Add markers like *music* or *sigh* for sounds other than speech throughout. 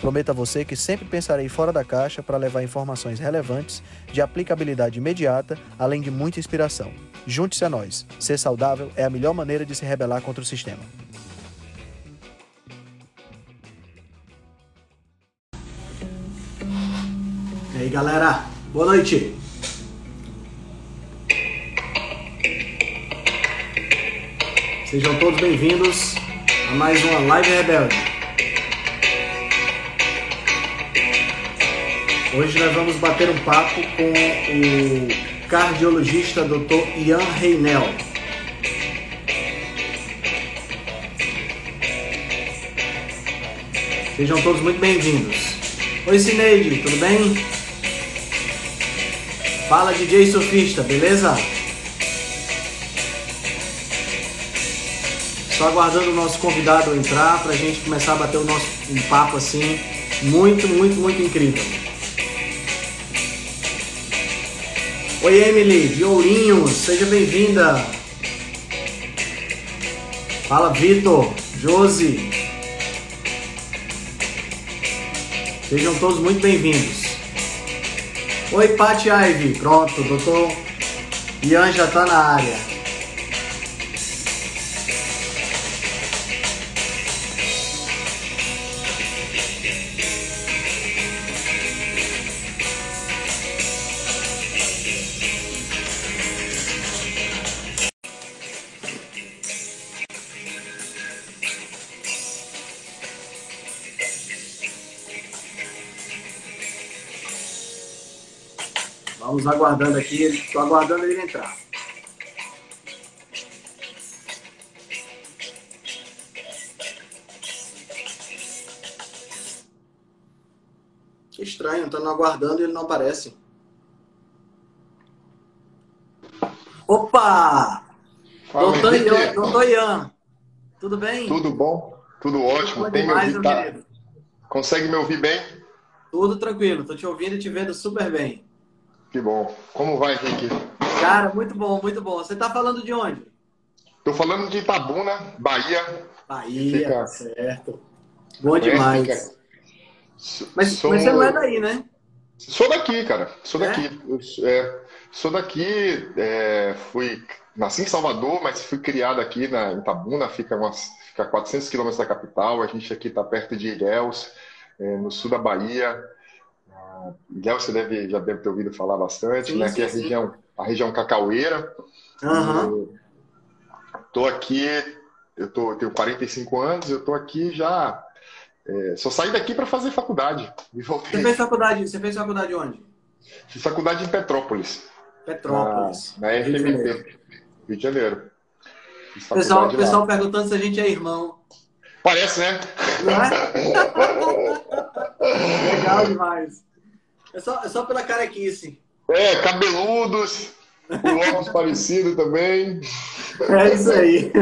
Prometo a você que sempre pensarei fora da caixa para levar informações relevantes, de aplicabilidade imediata, além de muita inspiração. Junte-se a nós. Ser saudável é a melhor maneira de se rebelar contra o sistema. E aí, galera? Boa noite. Sejam todos bem-vindos a mais uma Live Rebelde. Hoje nós vamos bater um papo com o cardiologista Dr. Ian Reinel. Sejam todos muito bem-vindos. Oi, Cineide, tudo bem? Fala, DJ Sofista, beleza? Só aguardando o nosso convidado entrar para a gente começar a bater o nosso um papo assim, muito, muito, muito incrível. Oi, Emily, de Ourinhos, seja bem-vinda. Fala, Vitor, Josi. Sejam todos muito bem-vindos. Oi, Pati Ivy, pronto, doutor Ian já está na área. Vamos aguardando aqui, estou aguardando ele entrar. Que estranho, estando aguardando e ele não aparece. Opa! Fala, doutor. Ian, doutor Ian, tudo bem? Tudo bom? Tudo ótimo. Bom Tem me demais, ouvido, meu tá? Consegue me ouvir bem? Tudo tranquilo, tô te ouvindo e te vendo super bem. Que bom. Como vai, Henrique? Cara, muito bom, muito bom. Você tá falando de onde? Tô falando de Itabuna, Bahia. Bahia, Fica- tá certo. Bom Né? demais. Fica- Mas, sou... mas você não é daí, né? Sou daqui, cara. Sou É? daqui. Eu é, sou daqui. é, fui nasci em Salvador, mas fui criado aqui na em Itabuna. Fica umas fica a 400 quilômetros da capital. A gente aqui está perto de Ilhéus, é, no sul da Bahia. Ilhéus você deve já deve ter ouvido falar bastante, Sim, né? Aqui é a região a região cacaueira. Eu tô aqui, eu tô, eu tenho 45 anos, eu tô aqui já. é, só saí daqui para fazer faculdade. E Você voltei. fez faculdade, você fez faculdade onde? Fiz faculdade em Petrópolis, Petrópolis. na, na Rio de Janeiro. Rio de pessoal, o pessoal perguntando se a gente é irmão. Parece, né? Não é? *laughs* Legal demais. É só, é só pela carequice. É, cabeludos, com óculos parecido também. É isso aí.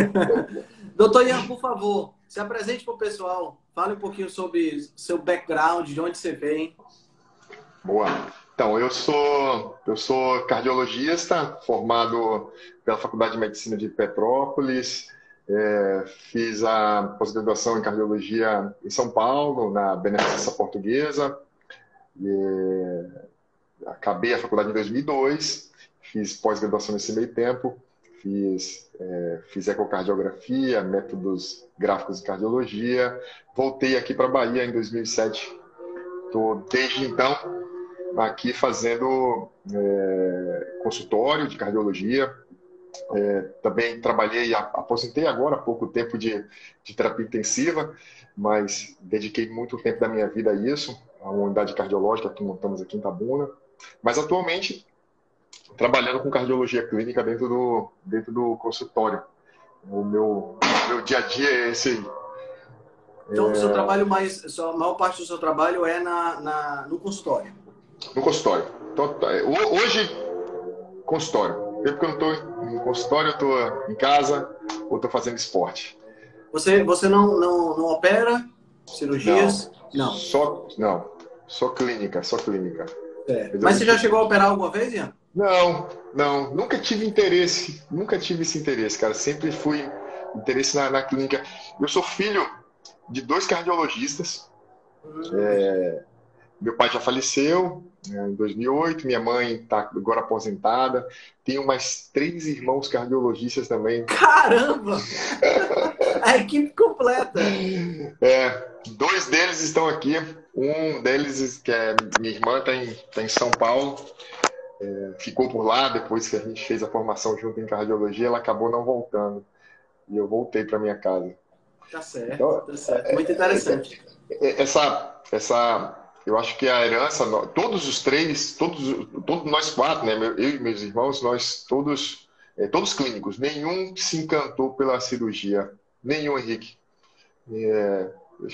*laughs* Doutor Ian, por favor, se apresente para o pessoal. Fale um pouquinho sobre seu background, de onde você vem. Boa. Então, eu sou, eu sou cardiologista, formado pela Faculdade de Medicina de Petrópolis. É, fiz a pós-graduação em cardiologia em São Paulo, na Beneficência Portuguesa. E, é, acabei a faculdade em 2002. Fiz pós-graduação nesse meio tempo. Fiz, é, fiz ecocardiografia, métodos gráficos de cardiologia. Voltei aqui para a Bahia em 2007. Estou, desde então, aqui fazendo é, consultório de cardiologia. É, também trabalhei, aposentei agora há pouco tempo de, de terapia intensiva, mas dediquei muito tempo da minha vida a isso, a uma unidade cardiológica que montamos aqui em Tabuna. Mas atualmente trabalhando com cardiologia clínica dentro do, dentro do consultório. O meu, meu dia a dia é esse aí. Então, o seu trabalho mais, a maior parte do seu trabalho é na, na- no consultório. No consultório. Então, tá, ho- hoje, consultório. Eu não estou em consultório, eu estou em casa ou estou fazendo esporte. Você, você não, não, não opera cirurgias? Não. não. Só, não. Só clínica, só clínica. É. Mas você já chegou a operar alguma vez, Ian? Não, não. Nunca tive interesse. Nunca tive esse interesse, cara. Sempre fui interesse na, na clínica. Eu sou filho de dois cardiologistas. Hum. É, meu pai já faleceu né, em 2008, minha mãe está agora aposentada. Tenho mais três irmãos cardiologistas também. Caramba! *laughs* A equipe completa. É, dois deles estão aqui. Um deles, que é minha irmã, está em, tá em São Paulo. É, ficou por lá depois que a gente fez a formação junto em cardiologia. Ela acabou não voltando. E eu voltei para minha casa. Tá certo, então, tá certo. Muito interessante. É, é, essa, essa eu acho que a herança, todos os três, todos, todos nós quatro, né, eu e meus irmãos, nós todos, é, todos clínicos, nenhum se encantou pela cirurgia, nenhum, Henrique. É,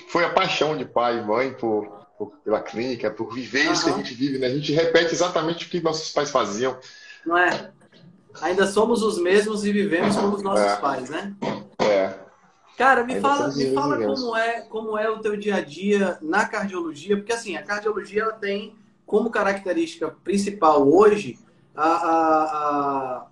foi a paixão de pai e mãe por, por pela clínica, por viver uhum. isso que a gente vive, né? A gente repete exatamente o que nossos pais faziam. Não é? Ainda somos os mesmos e vivemos como os nossos é. pais, né? Cara, me fala, me fala como é, como é o teu dia a dia na cardiologia, porque assim, a cardiologia ela tem como característica principal hoje a, a, a,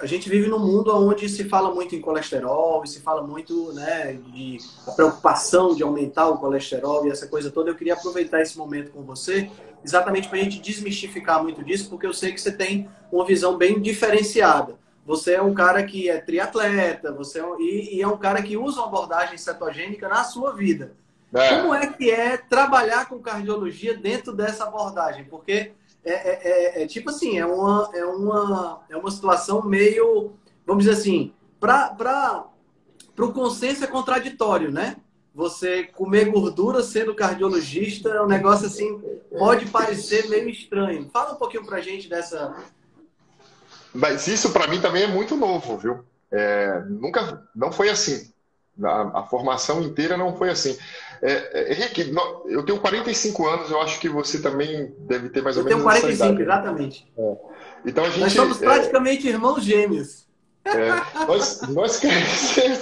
a gente vive num mundo onde se fala muito em colesterol e se fala muito né, de a preocupação de aumentar o colesterol e essa coisa toda. Eu queria aproveitar esse momento com você exatamente para a gente desmistificar muito disso, porque eu sei que você tem uma visão bem diferenciada você é um cara que é triatleta, você é um, e, e, é um cara que usa uma abordagem cetogênica na sua vida. É. Como é que é trabalhar com cardiologia dentro dessa abordagem? Porque é, é, é, é tipo assim, é uma, é, uma, é uma situação meio, vamos dizer assim, para o consenso é contraditório, né? Você comer gordura sendo cardiologista é um negócio assim, pode parecer meio estranho. Fala um pouquinho para gente dessa, mas isso para mim também é muito novo, viu? É, nunca, não foi assim. A, a, formação inteira não foi assim. É, é, Henrique, no, eu tenho 45 anos, eu acho que você também deve ter mais ou eu menos. Eu tenho 45, exatamente. É. Então a gente, nós somos é, praticamente irmãos gêmeos. É, nós, nós crescemos,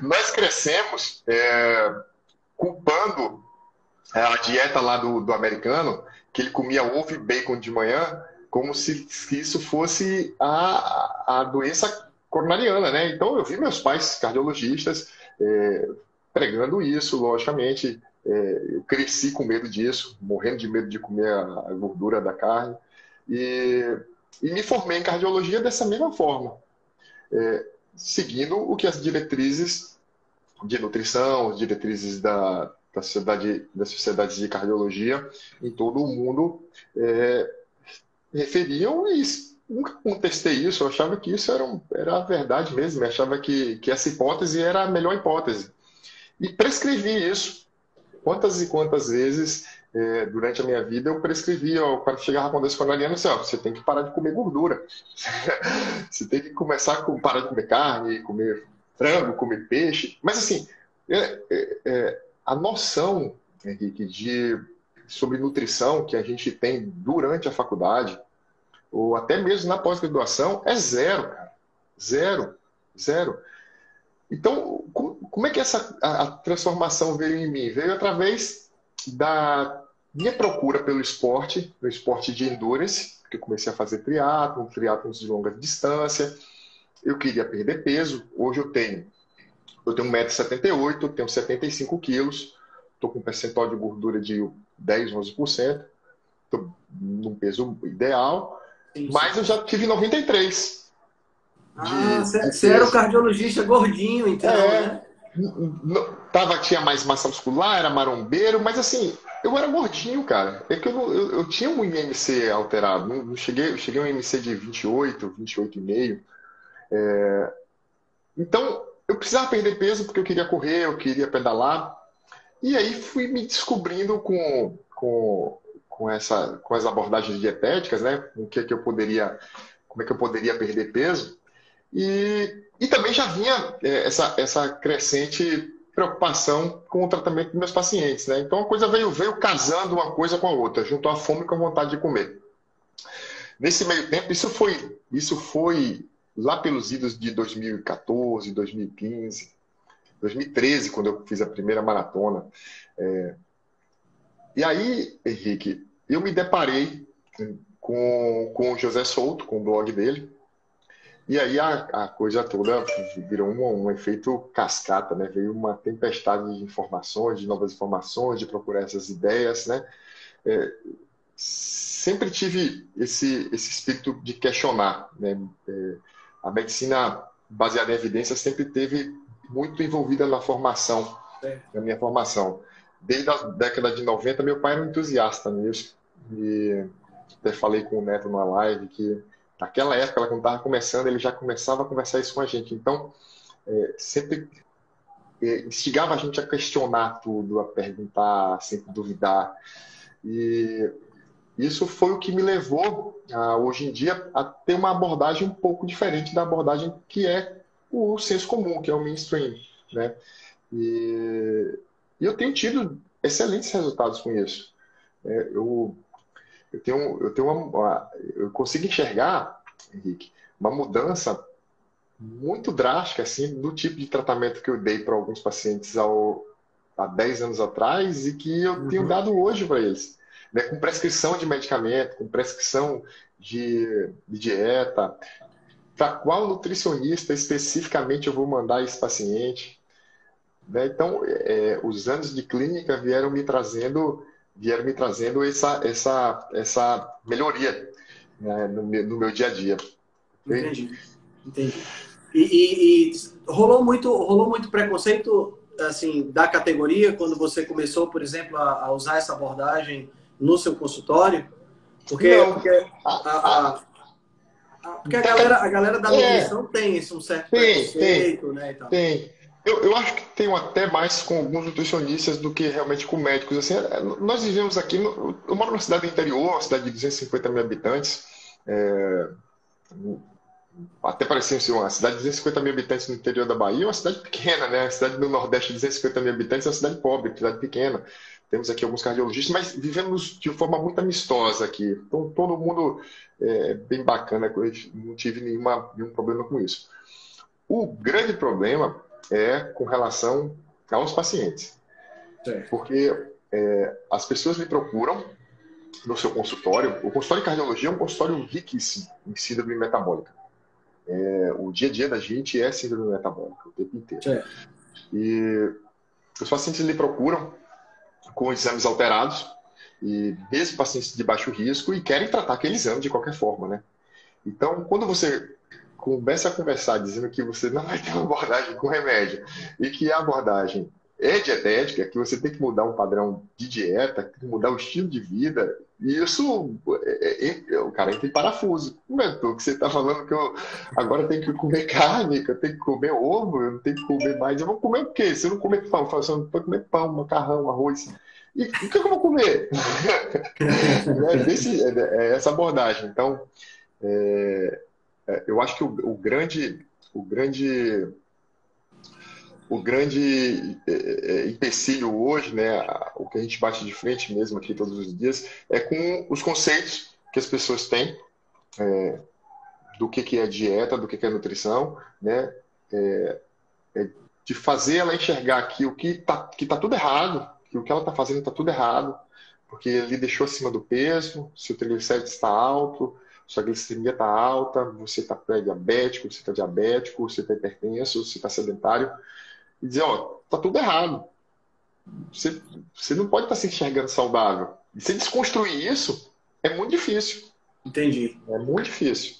nós crescemos culpando a dieta lá do, do americano, que ele comia ovo e bacon de manhã, como se, isso fosse a, a doença coronariana, né? Então eu vi meus pais cardiologistas é, pregando isso, logicamente. É, eu cresci com medo disso, morrendo de medo de comer a, a gordura da carne. E, e, me formei em cardiologia dessa mesma forma, é, seguindo o que as diretrizes de nutrição, as diretrizes da, da sociedade, das sociedades de cardiologia em todo o mundo é, referiam e nunca contestei isso, eu achava que isso era, um, era a verdade mesmo, eu achava que, que essa hipótese era a melhor hipótese. E prescrevi isso. Quantas e quantas vezes é, durante a minha vida eu prescrevi, ó, quando chegava com doença coronariana, assim, ó, você tem que parar de comer gordura. *laughs* você tem que começar a parar de comer carne, comer frango, comer peixe. Mas assim, é, é, é a noção, Henrique, de sobre nutrição que a gente tem durante a faculdade, ou até mesmo na pós-graduação, é zero, cara. Zero. Zero. Então, como é que essa a transformação veio em mim? Veio através da minha procura pelo esporte, no esporte de endurance, que eu comecei a fazer triatlo, triatlo de longa distância. Eu queria perder peso. Hoje eu tenho eu tenho 1,78m, tenho 75 quilos, estou com um percentual de gordura de 10, 11%. Estou num peso ideal. Sim, sim. Mas eu já tive 93. Ah, você era o cardiologista gordinho, então, é, né? Tava, tinha mais massa muscular, era marombeiro, mas assim, eu era gordinho, cara. É que eu, eu, eu tinha um IMC alterado. Não, não cheguei, eu cheguei a um IMC de 28, 28,5. É, então, eu precisava perder peso porque eu queria correr, eu queria pedalar. E aí fui me descobrindo com, com, com, essa, com as abordagens dietéticas, né? O que, é que eu poderia, como é que eu poderia perder peso. E, e também já vinha é, essa, essa crescente preocupação com o tratamento dos meus pacientes, né? Então a coisa veio, veio casando uma coisa com a outra, junto à fome com a vontade de comer. nesse meio tempo, isso foi, isso foi lá pelos idos de 2014, 2015, 2013, quando eu fiz a primeira maratona. É... E aí, Henrique, eu me deparei com, com o José Souto, com o blog dele, e aí a, a coisa toda virou um, um, efeito cascata, né? Veio uma tempestade de informações, de novas informações, de procurar essas ideias, né? É, sempre tive esse, esse espírito de questionar, né? É, a medicina baseada em evidências sempre teve muito envolvida na formação, é. na minha formação. Desde a década de 90, meu pai era um entusiasta nisso. E até falei com o Neto numa live que Naquela época, quando estava começando, ele já começava a conversar isso com a gente. Então, é, sempre é, instigava a gente a questionar tudo, a perguntar, sempre duvidar. E isso foi o que me levou, a, hoje em dia, a ter uma abordagem um pouco diferente da abordagem que é o senso comum, que é o mainstream. Né? E, eu tenho tido excelentes resultados com isso. É, eu eu tenho, eu tenho uma, eu consigo enxergar, Henrique, uma mudança muito drástica assim do tipo de tratamento que eu dei para alguns pacientes ao, há 10 anos atrás e que eu uhum. tenho dado hoje para eles. Né, com prescrição de medicamento, com prescrição de, de dieta, para qual nutricionista especificamente eu vou mandar esse paciente. Né? Então, é, os anos de clínica vieram me trazendo vieram me trazendo essa, essa, essa melhoria né, no, meu, no, meu, dia a dia. Entendi. Entendi. E, e, e, rolou muito rolou muito preconceito assim da categoria quando você começou, por exemplo, a, a usar essa abordagem no seu consultório? Porque, porque a, a, a, porque a galera, a galera da é. nutrição é, tem um certo tem, preconceito, tem, né? Tem. Eu, eu acho que tenho até mais com alguns nutricionistas do que realmente com médicos. Assim, é, nós vivemos aqui, eu moro numa cidade interior, uma cidade de 250 mil habitantes. É, até parecia ser uma cidade de 250 mil habitantes no interior da Bahia, uma cidade pequena, né? A cidade do Nordeste de 250 mil habitantes é uma cidade pobre, cidade pequena. Temos aqui alguns cardiologistas, mas vivemos de forma muito amistosa aqui. Então, todo mundo é bem bacana, não tive nenhuma, nenhum problema com isso. O grande problema é com relação aos pacientes. Porque é, as pessoas me procuram no seu consultório. O consultório de cardiologia é um consultório riquíssimo em síndrome metabólica. É, o dia a dia da gente é síndrome metabólica o tempo inteiro. E os pacientes me procuram com exames alterados, e mesmo pacientes de baixo risco, e querem tratar aquele exame de qualquer forma, né? Então, quando você começa a conversar dizendo que você não vai ter uma abordagem com remédio e que a abordagem é dietética, que você tem que mudar um padrão de dieta, mudar o estilo de vida, e isso, é, é, é, o cara entra em parafuso. Mentor, que você está falando que eu agora tenho que comer carne, que eu tenho que comer ovo, eu não tenho que comer mais. Eu vou comer o quê? Se eu não comer pão, eu falo assim, eu vou comer pão, macarrão, arroz. E o que eu vou comer? *laughs* é, desse, é, essa abordagem. Então, é, é, eu acho que o, o, grande, o grande, o grande é, é, empecilho hoje, né, o que a gente bate de frente mesmo aqui todos os dias, é com os conceitos que as pessoas têm é, do que, que é dieta, do que, que é nutrição, né, é, é de fazer ela enxergar que o que está que tá tudo errado, que o que ela está fazendo está tudo errado, porque ele deixou acima do peso, se o triglicérido está alto, sua glicemia está alta, você está pré-diabético, você está diabético, você está hipertenso, você está sedentário, e dizer, ó, tá tudo errado. Você, você não pode estar tá se enxergando saudável. E se desconstruir isso, é muito difícil. Entendi. É muito difícil.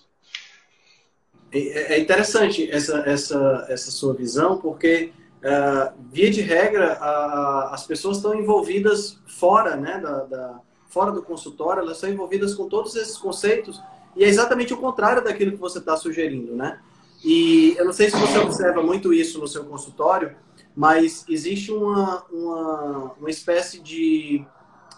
É, é interessante essa, essa, essa sua visão, porque, uh, via de regra, uh, as pessoas estão envolvidas fora, né, da, da, fora do consultório, elas estão envolvidas com todos esses conceitos e é exatamente o contrário daquilo que você está sugerindo, né? E eu não sei se você observa muito isso no seu consultório, mas existe uma, uma, uma espécie de.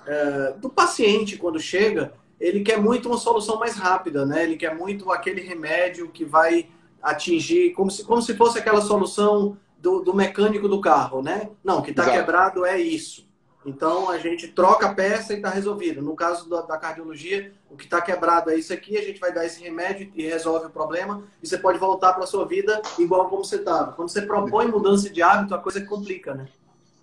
Uh, do paciente, quando chega, ele quer muito uma solução mais rápida, né? Ele quer muito aquele remédio que vai atingir, como se, como se fosse aquela solução do, do mecânico do carro, né? Não, que está quebrado é isso. Então a gente troca a peça e está resolvido. No caso da, da cardiologia, o que está quebrado é isso aqui, a gente vai dar esse remédio e resolve o problema. E você pode voltar para a sua vida igual como você estava. Quando você propõe mudança de hábito, a coisa complica, né?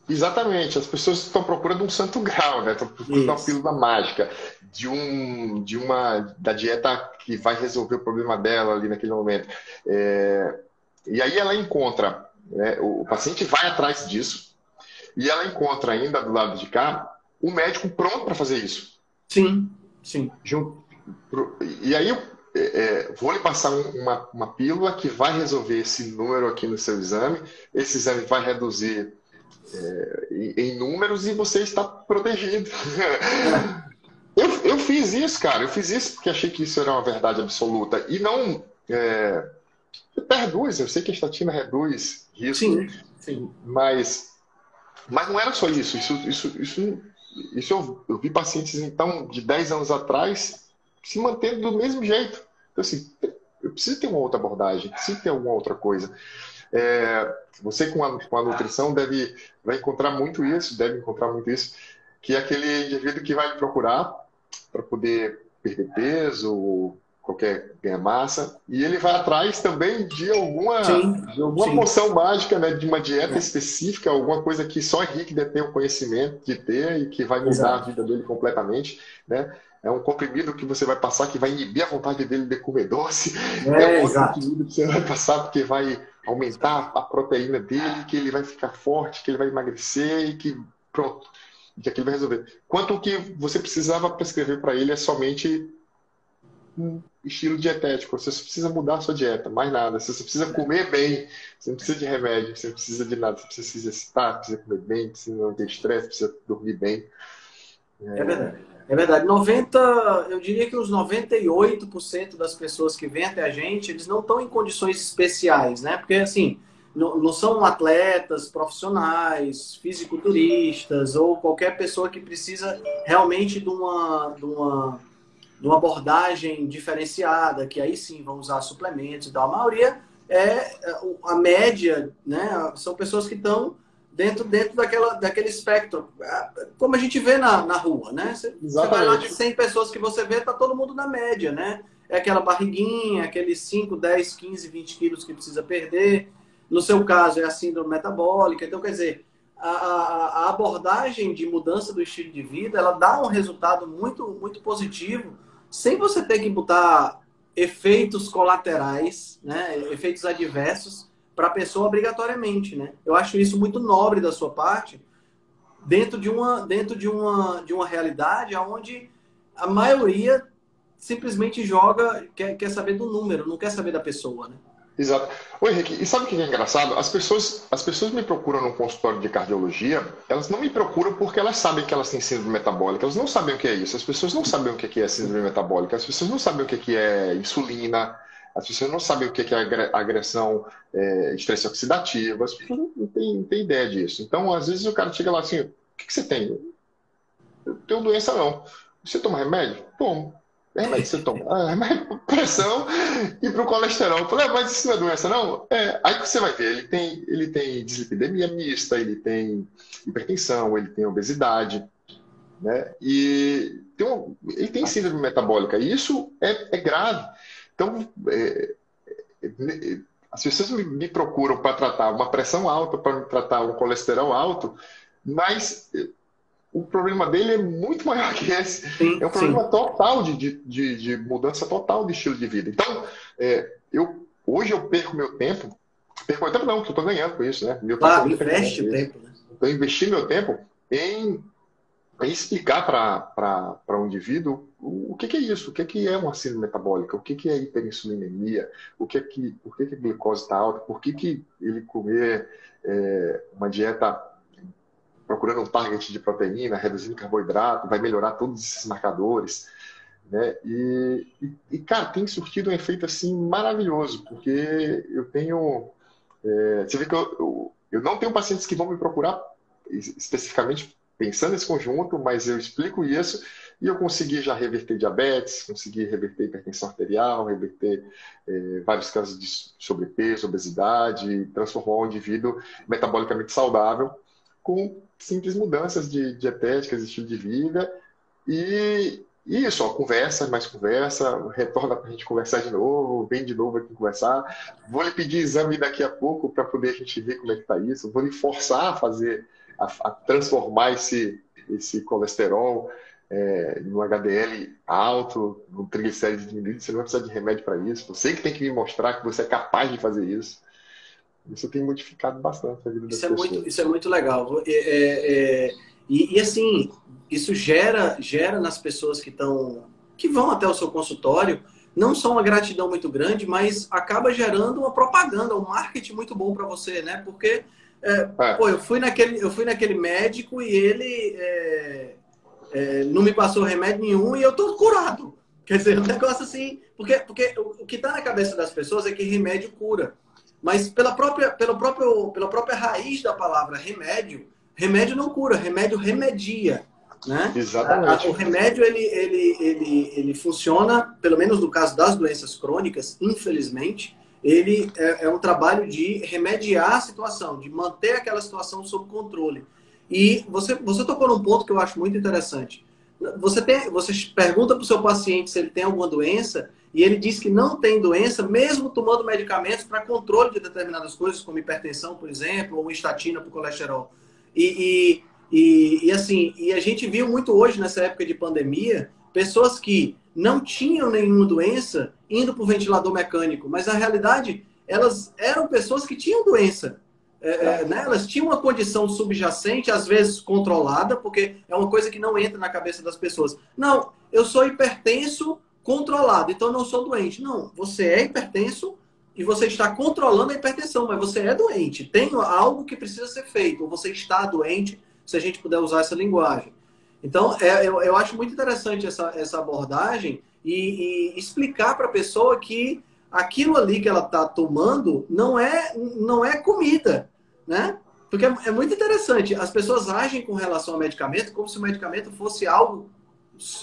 Exatamente, as pessoas estão procurando um santo grau, né? Estão procurando uma pílula mágica de um, de uma da dieta que vai resolver o problema dela ali naquele momento. É, e aí ela encontra, né, o, o paciente vai atrás disso e ela encontra ainda do lado de cá o médico pronto para fazer isso. Sim, sim. Junto, e aí eu é, é, vou lhe passar uma, uma pílula que vai resolver esse número aqui no seu exame. Esse exame vai reduzir é, em números e você está protegido. *laughs* eu, eu fiz isso, cara. Eu fiz isso porque achei que isso era uma verdade absoluta. E não. É, reduz, eu sei que a estatina reduz risco. Sim, sim. Mas, mas não era só isso. Isso, isso, isso, isso eu, eu vi pacientes, então, de 10 anos atrás se mantendo do mesmo jeito. Então, assim, eu preciso ter uma outra abordagem, preciso ter alguma outra coisa. É, você com a, com a nutrição deve vai encontrar muito isso, deve encontrar muito isso, que é aquele indivíduo que vai procurar para poder perder peso, qualquer ganha massa, e ele vai atrás também de alguma, sim, de alguma sim. poção mágica, né, de uma dieta é. específica, alguma coisa que só Henrique deve ter o conhecimento de ter e que vai mudar Exato. a vida dele completamente, né? É um comprimido que você vai passar que vai inibir a vontade dele de comer doce. É, é um comprimido que você vai passar porque vai aumentar a proteína dele, que ele vai ficar forte, que ele vai emagrecer e que pronto, que aquilo vai resolver. Quanto que você precisava prescrever para ele é somente estilo dietético. Você só precisa mudar sua dieta, mais nada. Você só precisa comer bem, você não precisa de remédio, você não precisa de nada. Você precisa se exercitar, precisa comer bem, precisa não ter estresse, precisa dormir bem. É, é verdade. É verdade. 90, eu diria que os 98% das pessoas que vêm até a gente, eles não estão em condições especiais, né? Porque, assim, não, não são atletas profissionais, fisiculturistas ou qualquer pessoa que precisa realmente de uma, de uma, de uma abordagem diferenciada, que aí sim vão usar suplementos e tal. A maioria é a média, né? São pessoas que estão dentro, dentro daquela, daquele espectro, como a gente vê na, na rua, né? Você, você vai lá de 100 pessoas que você vê, tá todo mundo na média, né? É aquela barriguinha, aqueles 5, 10, 15, 20 quilos que precisa perder. No seu caso, é a síndrome metabólica. Então, quer dizer, a, a, a abordagem de mudança do estilo de vida, ela dá um resultado muito, muito positivo, sem você ter que botar efeitos colaterais, né? efeitos adversos, para a pessoa obrigatoriamente, né? Eu acho isso muito nobre da sua parte, dentro de uma dentro de uma de uma realidade onde a maioria simplesmente joga quer, quer saber do número, não quer saber da pessoa, né? Exato. Oi, Henrique, e sabe o que é engraçado? As pessoas, as pessoas me procuram no consultório de cardiologia, elas não me procuram porque elas sabem que elas têm síndrome metabólica, elas não sabem o que é isso. As pessoas não sabem o que é síndrome metabólica, as pessoas não sabem o que é insulina, as pessoas não sabem o que é agressão, é, estresse oxidativo, as pessoas não têm, não têm ideia disso. Então, às vezes o cara chega lá assim, o que, que você tem? Eu tenho doença não. Você toma remédio? Tomo. É remédio você toma? Ah, remédio para pressão e para o colesterol. Eu falei, ah, mas isso não é doença não? É, aí você vai ver, ele tem, ele tem dislipidemia mista, ele tem hipertensão, ele tem obesidade, né? E tem um, ele tem síndrome metabólica. E isso é, é grave. Então, é, é, as pessoas me, procuram para tratar uma pressão alta, para tratar um colesterol alto, mas é, o problema dele é muito maior que esse. Sim, é um problema sim. total de, de, de, mudança total de estilo de vida. Então, é, eu, hoje eu perco meu tempo, perco meu tempo não, porque eu estou ganhando com isso, né? Meu tempo investe o tempo. Né? Então, investir meu tempo em explicar para um indivíduo o, o que, que, é isso, o que, que é uma síndrome metabólica, o que, que é hiperinsulinemia, o que é que, por que, que a glicose está alta, por que, que ele comer é, uma dieta procurando um target de proteína, reduzindo carboidrato, vai melhorar todos esses marcadores. Né? E, e, e, cara, tem surtido um efeito assim maravilhoso, porque eu tenho. É, você vê que eu, eu, eu não tenho pacientes que vão me procurar especificamente pensando nesse conjunto, mas eu explico isso e eu consegui já reverter diabetes, consegui reverter hipertensão arterial, reverter eh, vários casos de sobrepeso, obesidade, transformar o indivíduo metabolicamente saudável com simples mudanças de dietéticas, estilo de vida e, e isso, ó, conversa, mais conversa, retorna para a gente conversar de novo, vem de novo aqui conversar. Vou lhe pedir exame daqui a pouco para poder a gente ver como é que está isso. Vou lhe forçar a fazer, a, a transformar esse, esse colesterol é, no HDL alto, no triglicérides diminuído. Você não vai precisar de remédio para isso. Você que tem que me mostrar que você é capaz de fazer isso. Isso tem modificado bastante a vida das isso pessoas. É muito, isso é muito legal. É, é, é e, e, assim, isso gera, gera nas pessoas que estão que vão até o seu consultório, não só uma gratidão muito grande, mas acaba gerando uma propaganda, um marketing muito bom para você, né? Porque é, é. Pô, eu fui naquele, eu fui naquele médico e ele não me passou remédio nenhum e eu tô curado. Quer dizer, um negócio assim, porque, porque o que está na cabeça das pessoas é que remédio cura. Mas pela própria, pela, próprio, pela própria raiz da palavra remédio, remédio não cura, remédio remedia. Né? Exatamente. O remédio ele, ele, ele, ele funciona, pelo menos no caso das doenças crônicas, infelizmente, ele é, é, um trabalho de remediar a situação, de manter aquela situação sob controle. E você, você tocou num ponto que eu acho muito interessante. Você, tem, você pergunta para o seu paciente se ele tem alguma doença e ele diz que não tem doença, mesmo tomando medicamentos para controle de determinadas coisas, como hipertensão, por exemplo, ou estatina para o colesterol. E, e, e, e, assim, e a gente viu muito hoje, nessa época de pandemia, pessoas que não tinham nenhuma doença indo para o ventilador mecânico, mas na realidade elas eram pessoas que tinham doença. É, é, né? Elas tinham uma condição subjacente, às vezes controlada, porque é uma coisa que não entra na cabeça das pessoas. Não, eu sou hipertenso controlado, então não sou doente. Não, você é hipertenso e você está controlando a hipertensão, mas você é doente. Tem algo que precisa ser feito, ou você está doente, se a gente puder usar essa linguagem. Então, é, eu, eu acho muito interessante essa, essa abordagem e, e explicar para a pessoa que aquilo ali que ela está tomando não é, não é comida, né? Porque é, é, muito interessante. As pessoas agem com relação ao medicamento como se o medicamento fosse algo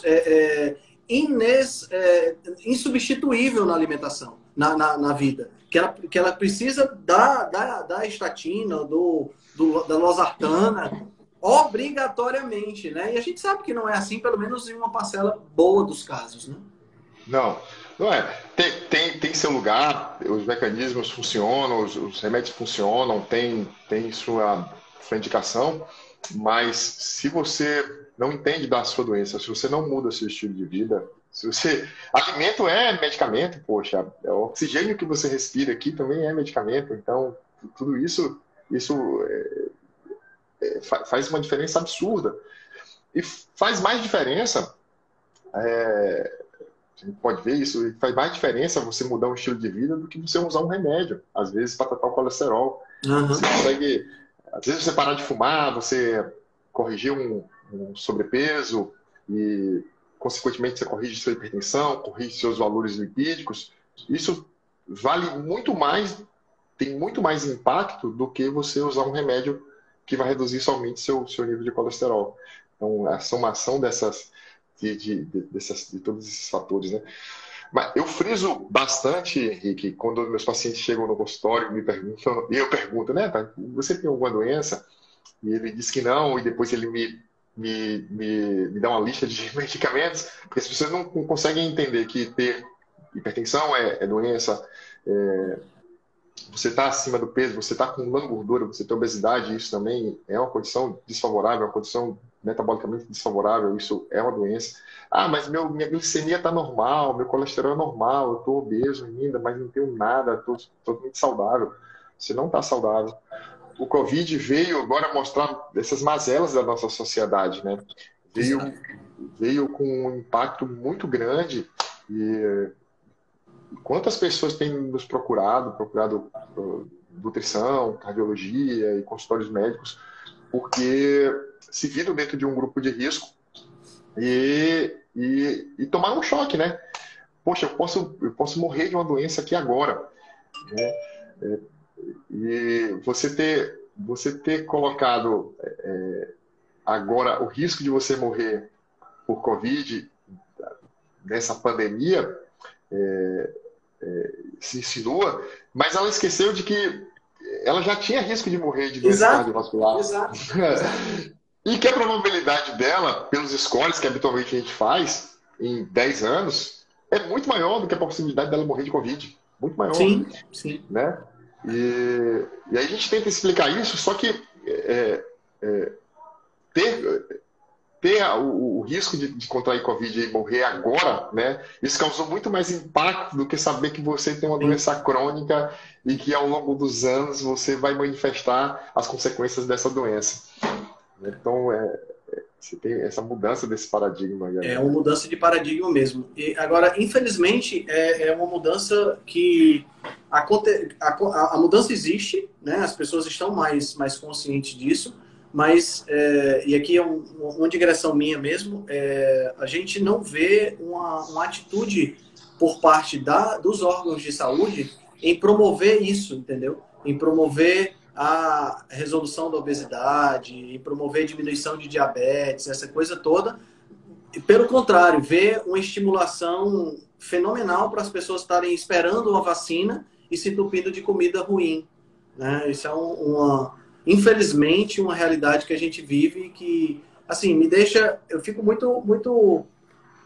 é, é, ines, é, insubstituível na alimentação, na, na, na, vida. Que ela, que ela precisa da, da, da estatina, do, do, da losartana, obrigatoriamente, né? E a gente sabe que não é assim, pelo menos em uma parcela boa dos casos, né? Não, não é. Tem, tem, tem seu lugar, os mecanismos funcionam, os, os remédios funcionam, tem, tem sua, sua indicação, mas se você não entende da sua doença, se você não muda seu estilo de vida, se você. Alimento é medicamento, poxa, é o oxigênio que você respira aqui também é medicamento, então tudo isso, isso é, é, faz uma diferença absurda. E faz mais diferença. É, a gente pode ver isso, faz mais diferença você mudar um estilo de vida do que você usar um remédio, às vezes para tratar o colesterol. Uhum. Você consegue, às vezes você parar de fumar, você corrigir um, um sobrepeso e, consequentemente, você corrige sua hipertensão, corrige seus valores lipídicos. Isso vale muito mais, tem muito mais impacto do que você usar um remédio que vai reduzir somente seu, seu nível de colesterol. Então, a somação dessas de, de, de, dessas, de todos esses fatores, né? Mas eu friso bastante, Henrique, quando meus pacientes chegam no consultório e me perguntam, e eu pergunto, né, tá, você tem alguma doença? E ele diz que não, e depois ele me, me, me, me dá uma lista de *laughs* medicamentos, porque as pessoas não conseguem entender que ter hipertensão é, é doença, é, você está acima do peso, você está acumulando gordura, você tem obesidade, isso também é uma condição desfavorável, uma condição metabolicamente desfavorável, isso é uma doença. Ah, mas meu, minha glicemia está normal, meu colesterol é normal, eu estou obeso ainda, mas não tenho nada, estou totalmente saudável. Você não está saudável. O Covid veio agora mostrar essas mazelas da nossa sociedade, né? Veio, veio com um impacto muito grande e quantas pessoas têm nos procurado, procurado uh, nutrição, cardiologia e consultórios médicos, porque se viram dentro de um grupo de risco e, e, e tomaram um choque, né? Poxa, eu posso, eu posso morrer de uma doença aqui agora. Né? É, e você ter, você ter colocado é, agora o risco de você morrer por Covid nessa pandemia é, é, se insinua, mas ela esqueceu de que ela já tinha risco de morrer de doença cardiovascular. Exato. *laughs* e que a probabilidade dela, pelos scores que habitualmente a gente faz, em 10 anos, é muito maior do que a possibilidade dela morrer de Covid. Muito maior. Sim, sim. Né? E, e aí a gente tenta explicar isso, só que é, é, ter, ter o, o risco de, de, contrair Covid e morrer agora, né? Isso causou muito mais impacto do que saber que você tem uma doença crônica e que ao longo dos anos você vai manifestar as consequências dessa doença. Então, é, é você tem essa mudança desse paradigma. Né? É uma mudança de paradigma mesmo. E agora, infelizmente, é, é uma mudança que a, a, a, mudança existe, né? As pessoas estão mais mais conscientes disso mas, é, e aqui é um, uma digressão minha mesmo, é, a gente não vê uma, uma atitude por parte da, dos órgãos de saúde em promover isso, entendeu? Em promover a resolução da obesidade, em promover diminuição de diabetes, essa coisa toda. E, pelo contrário, ver uma estimulação fenomenal para as pessoas estarem esperando uma vacina e se entupindo de comida ruim. Né? Isso é um, uma infelizmente, uma realidade que a gente vive que, assim, me deixa. Eu fico muito. muito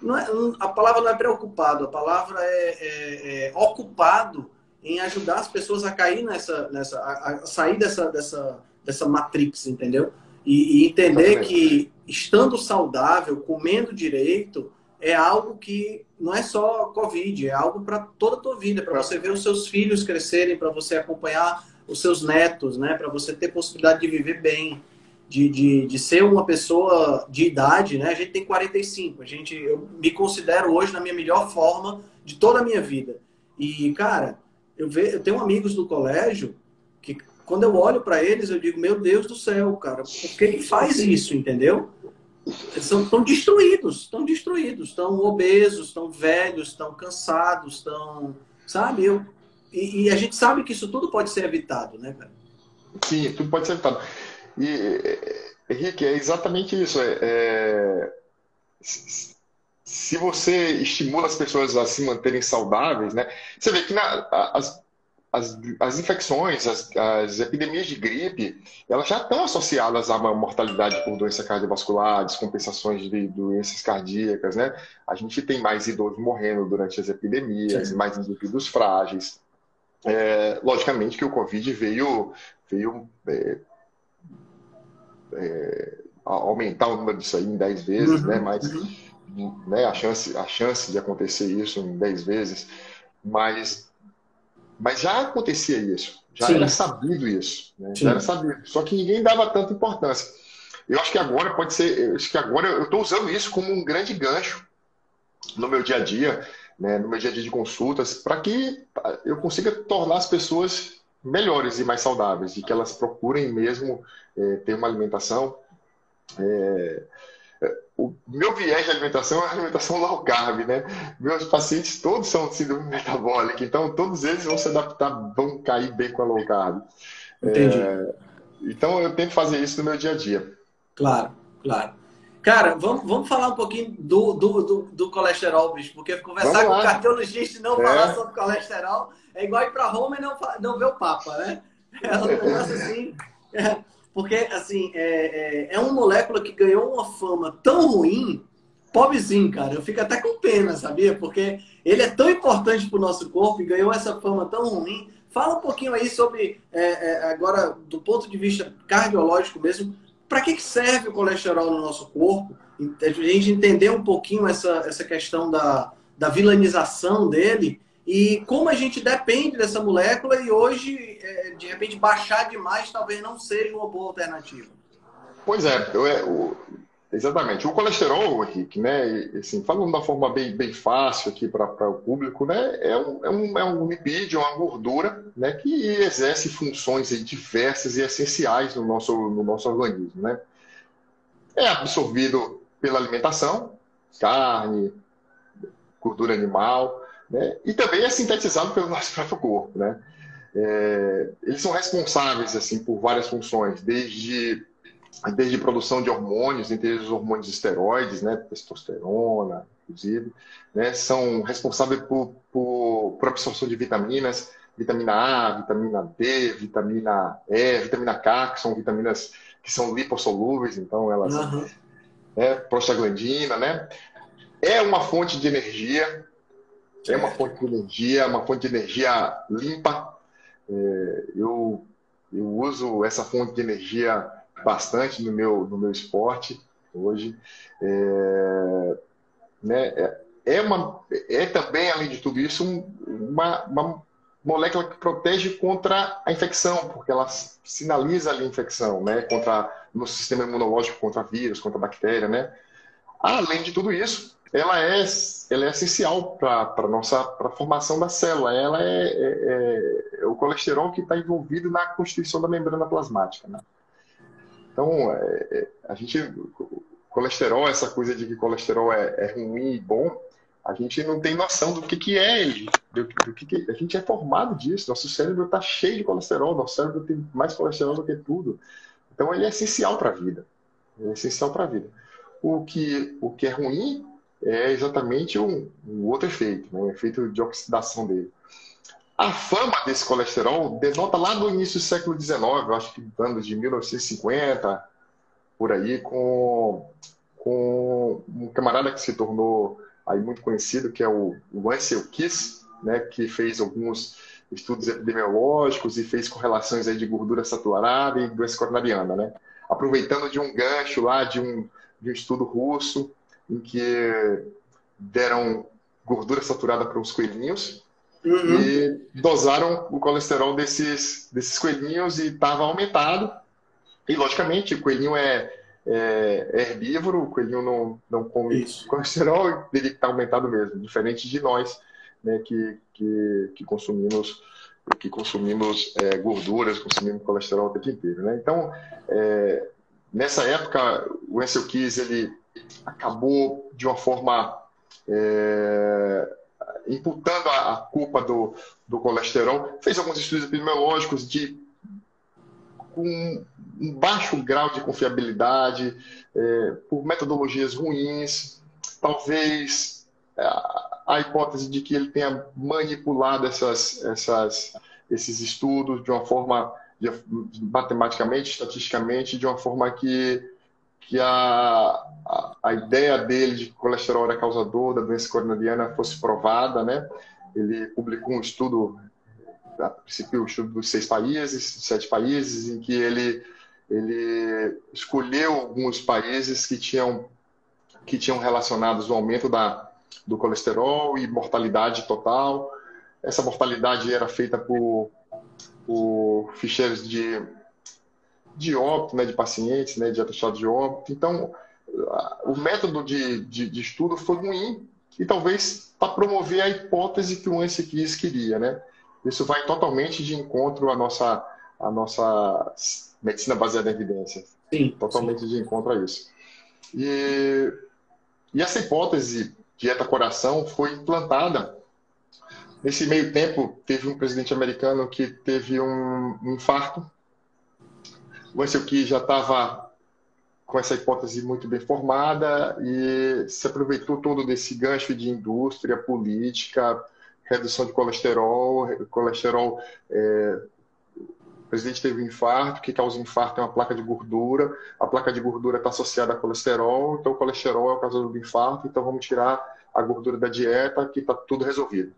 não é, a palavra não é preocupado, a palavra é, é, é ocupado em ajudar as pessoas a cair nessa. nessa a, a sair dessa, dessa, dessa matrix, entendeu? E, e entender que estando saudável, comendo direito, é algo que não é só Covid, é algo para toda a tua vida, para você ver os seus filhos crescerem, para você acompanhar os seus netos, né? Para você ter possibilidade de viver bem, de, de, de ser uma pessoa de idade, né? A gente tem 45, a gente, eu me considero hoje na minha melhor forma de toda a minha vida. E, cara, eu, ve, eu tenho amigos do colégio que, quando eu olho para eles, eu digo, meu Deus do céu, cara, por que, que faz isso, entendeu? Eles estão destruídos, estão destruídos, estão obesos, estão velhos, estão cansados, estão. Sabe? Eu, e, e, a gente sabe que isso tudo pode ser evitado, né, cara? Sim, tudo pode ser evitado. E, Henrique, é exatamente isso. É, é, se você estimula as pessoas a se manterem saudáveis, né? Você vê que na, as, as, as infecções, as, as, epidemias de gripe, elas já estão associadas à mortalidade por doença cardiovascular, descompensações de doenças cardíacas, né? A gente tem mais idosos morrendo durante as epidemias, Sim. mais indivíduos frágeis. É, logicamente que o Covid veio, veio é, é, aumentar o número disso aí em 10 vezes, né? uhum, né? mas uhum. né, a, chance, a chance de acontecer isso em 10 vezes, mas, mas já acontecia isso, já Sim. era sabido isso, né? já era sabido, só que ninguém dava tanta importância. Eu acho que agora pode ser, eu acho que agora eu estou usando isso como um grande gancho no meu dia a dia, né, no meu dia a dia de consultas, para que eu consiga tornar as pessoas melhores e mais saudáveis, e que elas procurem mesmo é, ter uma alimentação. É, o meu viés de alimentação é a alimentação low carb, né? Meus pacientes todos são síndrome metabólica, então todos eles vão se adaptar, vão cair bem com a low carb. Entendi. É, então eu tento fazer isso no meu dia a dia. Claro, claro. Cara, vamos, vamos falar um pouquinho do, do, do, do colesterol, bicho, porque conversar com o cardiologista e não é. falar sobre colesterol é igual ir para Roma e não, não ver o Papa, né? É um negócio assim. É, *laughs* porque, assim, é, é, é uma molécula que ganhou uma fama tão ruim, pobrezinho, cara. Eu fico até com pena, sabia? Porque ele é tão importante para o nosso corpo e ganhou essa fama tão ruim. Fala um pouquinho aí sobre, é, é, agora, do ponto de vista cardiológico mesmo, para que serve o colesterol no nosso corpo? A gente entender um pouquinho essa, essa questão da, da vilanização dele e como a gente depende dessa molécula e hoje, é, de repente, baixar demais talvez não seja uma boa alternativa. Pois é, eu, eu, Exatamente. O colesterol, Henrique, né, assim, falando da forma bem, bem fácil aqui para o público, né, é um, é, um, é um lipídio, é uma gordura né, que exerce funções diversas e essenciais no nosso, no nosso organismo. Né? É absorvido pela alimentação, carne, gordura animal, né, e também é sintetizado pelo nosso próprio corpo. Né? É, eles são responsáveis assim por várias funções, desde desde produção de hormônios, entre eles os hormônios esteroides, né, testosterona, inclusive, né, são responsáveis por, por, por absorção de vitaminas, vitamina A, vitamina D, vitamina E, vitamina K, que são vitaminas que são lipossolúveis, então elas uhum. é prostaglandina, né? É uma fonte de energia, é uma fonte de energia, uma fonte de energia limpa. É, eu, eu uso essa fonte de energia bastante no meu, no meu esporte hoje. É, né, é, é, uma, é também, além de tudo isso, uma, uma molécula que protege contra a infecção, porque ela sinaliza ali a infecção, né? Contra no sistema imunológico, contra vírus, contra bactéria, né? Além de tudo isso, ela é, ela é essencial para a nossa pra formação da célula. Ela é, é, é, é o colesterol que está envolvido na constituição da membrana plasmática, né? Então, é, é, a gente, colesterol, essa coisa de que colesterol é, é ruim e bom, a gente não tem noção do que, que é ele, do, do que, que, a gente é formado disso. Nosso cérebro está cheio de colesterol, nosso cérebro tem mais colesterol do que tudo. Então ele é essencial para a vida. É essencial para a vida. O que, o que é ruim é exatamente um, um outro efeito, né? um efeito de oxidação dele. A fama desse colesterol denota lá no início do século XIX, eu acho que anos de 1950, por aí, com, com um camarada que se tornou aí muito conhecido, que é o, Ansel Kiss, né, que fez alguns estudos epidemiológicos e fez correlações aí de gordura saturada e doença coronariana, né? Aproveitando de um gancho lá de um, de um estudo russo em que deram gordura saturada para os coelhinhos uhum. e dosaram o colesterol desses, desses coelhinhos e estava aumentado. E, logicamente, o coelhinho é é, é herbívoro, o coelhinho não, não come Isso. colesterol, ele está aumentado mesmo, diferente de nós, né, que, que, que consumimos que consumimos é, gorduras, consumimos colesterol o tempo inteiro. Né? Então, é, nessa época, o Ansel Keys ele acabou de uma forma é, imputando a, a, culpa do, do colesterol, fez alguns estudos epidemiológicos de com um baixo grau de confiabilidade, é, por metodologias ruins, talvez é, a hipótese de que ele tenha manipulado essas, essas, esses estudos de uma forma, de, matematicamente, estatisticamente, de uma forma que, que a, a, a, ideia dele de que o colesterol era causador da doença coronariana fosse provada, né? Ele publicou um estudo a princípio, o estudo dos seis países, sete países, em que ele, ele escolheu alguns países que tinham, que tinham relacionados o aumento da, do colesterol e mortalidade total. Essa mortalidade era feita por, por ficheiros de, de óbito, né, de pacientes, né, de atestado de óbito. Então, o método de, de, de estudo foi ruim e talvez para promover a hipótese que o Ansel queria, né? Isso vai totalmente de encontro à nossa, à nossa medicina baseada em evidência. Sim. Totalmente sim. de encontro a isso. E, e essa hipótese dieta-coração foi implantada. Nesse meio tempo, teve um presidente americano que teve um, um infarto. O que já estava com essa hipótese muito bem formada e se aproveitou todo desse gancho de indústria, política, redução de colesterol, colesterol é, o presidente teve um infarto, que causa infarto é uma placa de gordura, a placa de gordura está associada a colesterol, então o colesterol é o causador do infarto, então vamos tirar a gordura da dieta, que está tudo resolvido.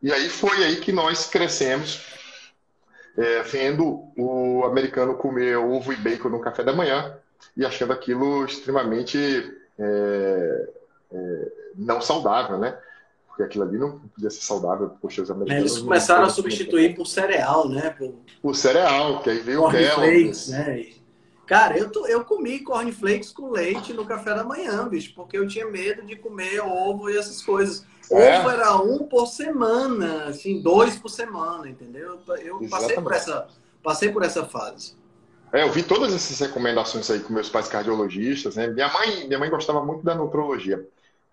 E aí foi aí que nós crescemos, é, vendo o americano comer ovo e bacon no café da manhã e achando aquilo extremamente é, é, não saudável, né? porque aquilo ali não podia ser saudável. Poxa, os americanos Eles começaram a substituir por cereal, né? Por, por cereal, que aí veio o Flakes, né? Cara, eu, eu comi cornflakes com leite no café da manhã, bicho, porque eu tinha medo de comer ovo e essas coisas. É. Ovo era um por semana, assim, dois por semana, entendeu? Eu passei por, essa, passei por essa fase. É, eu vi todas essas recomendações aí com meus pais cardiologistas, né? Minha mãe, minha mãe gostava muito da nutrologia.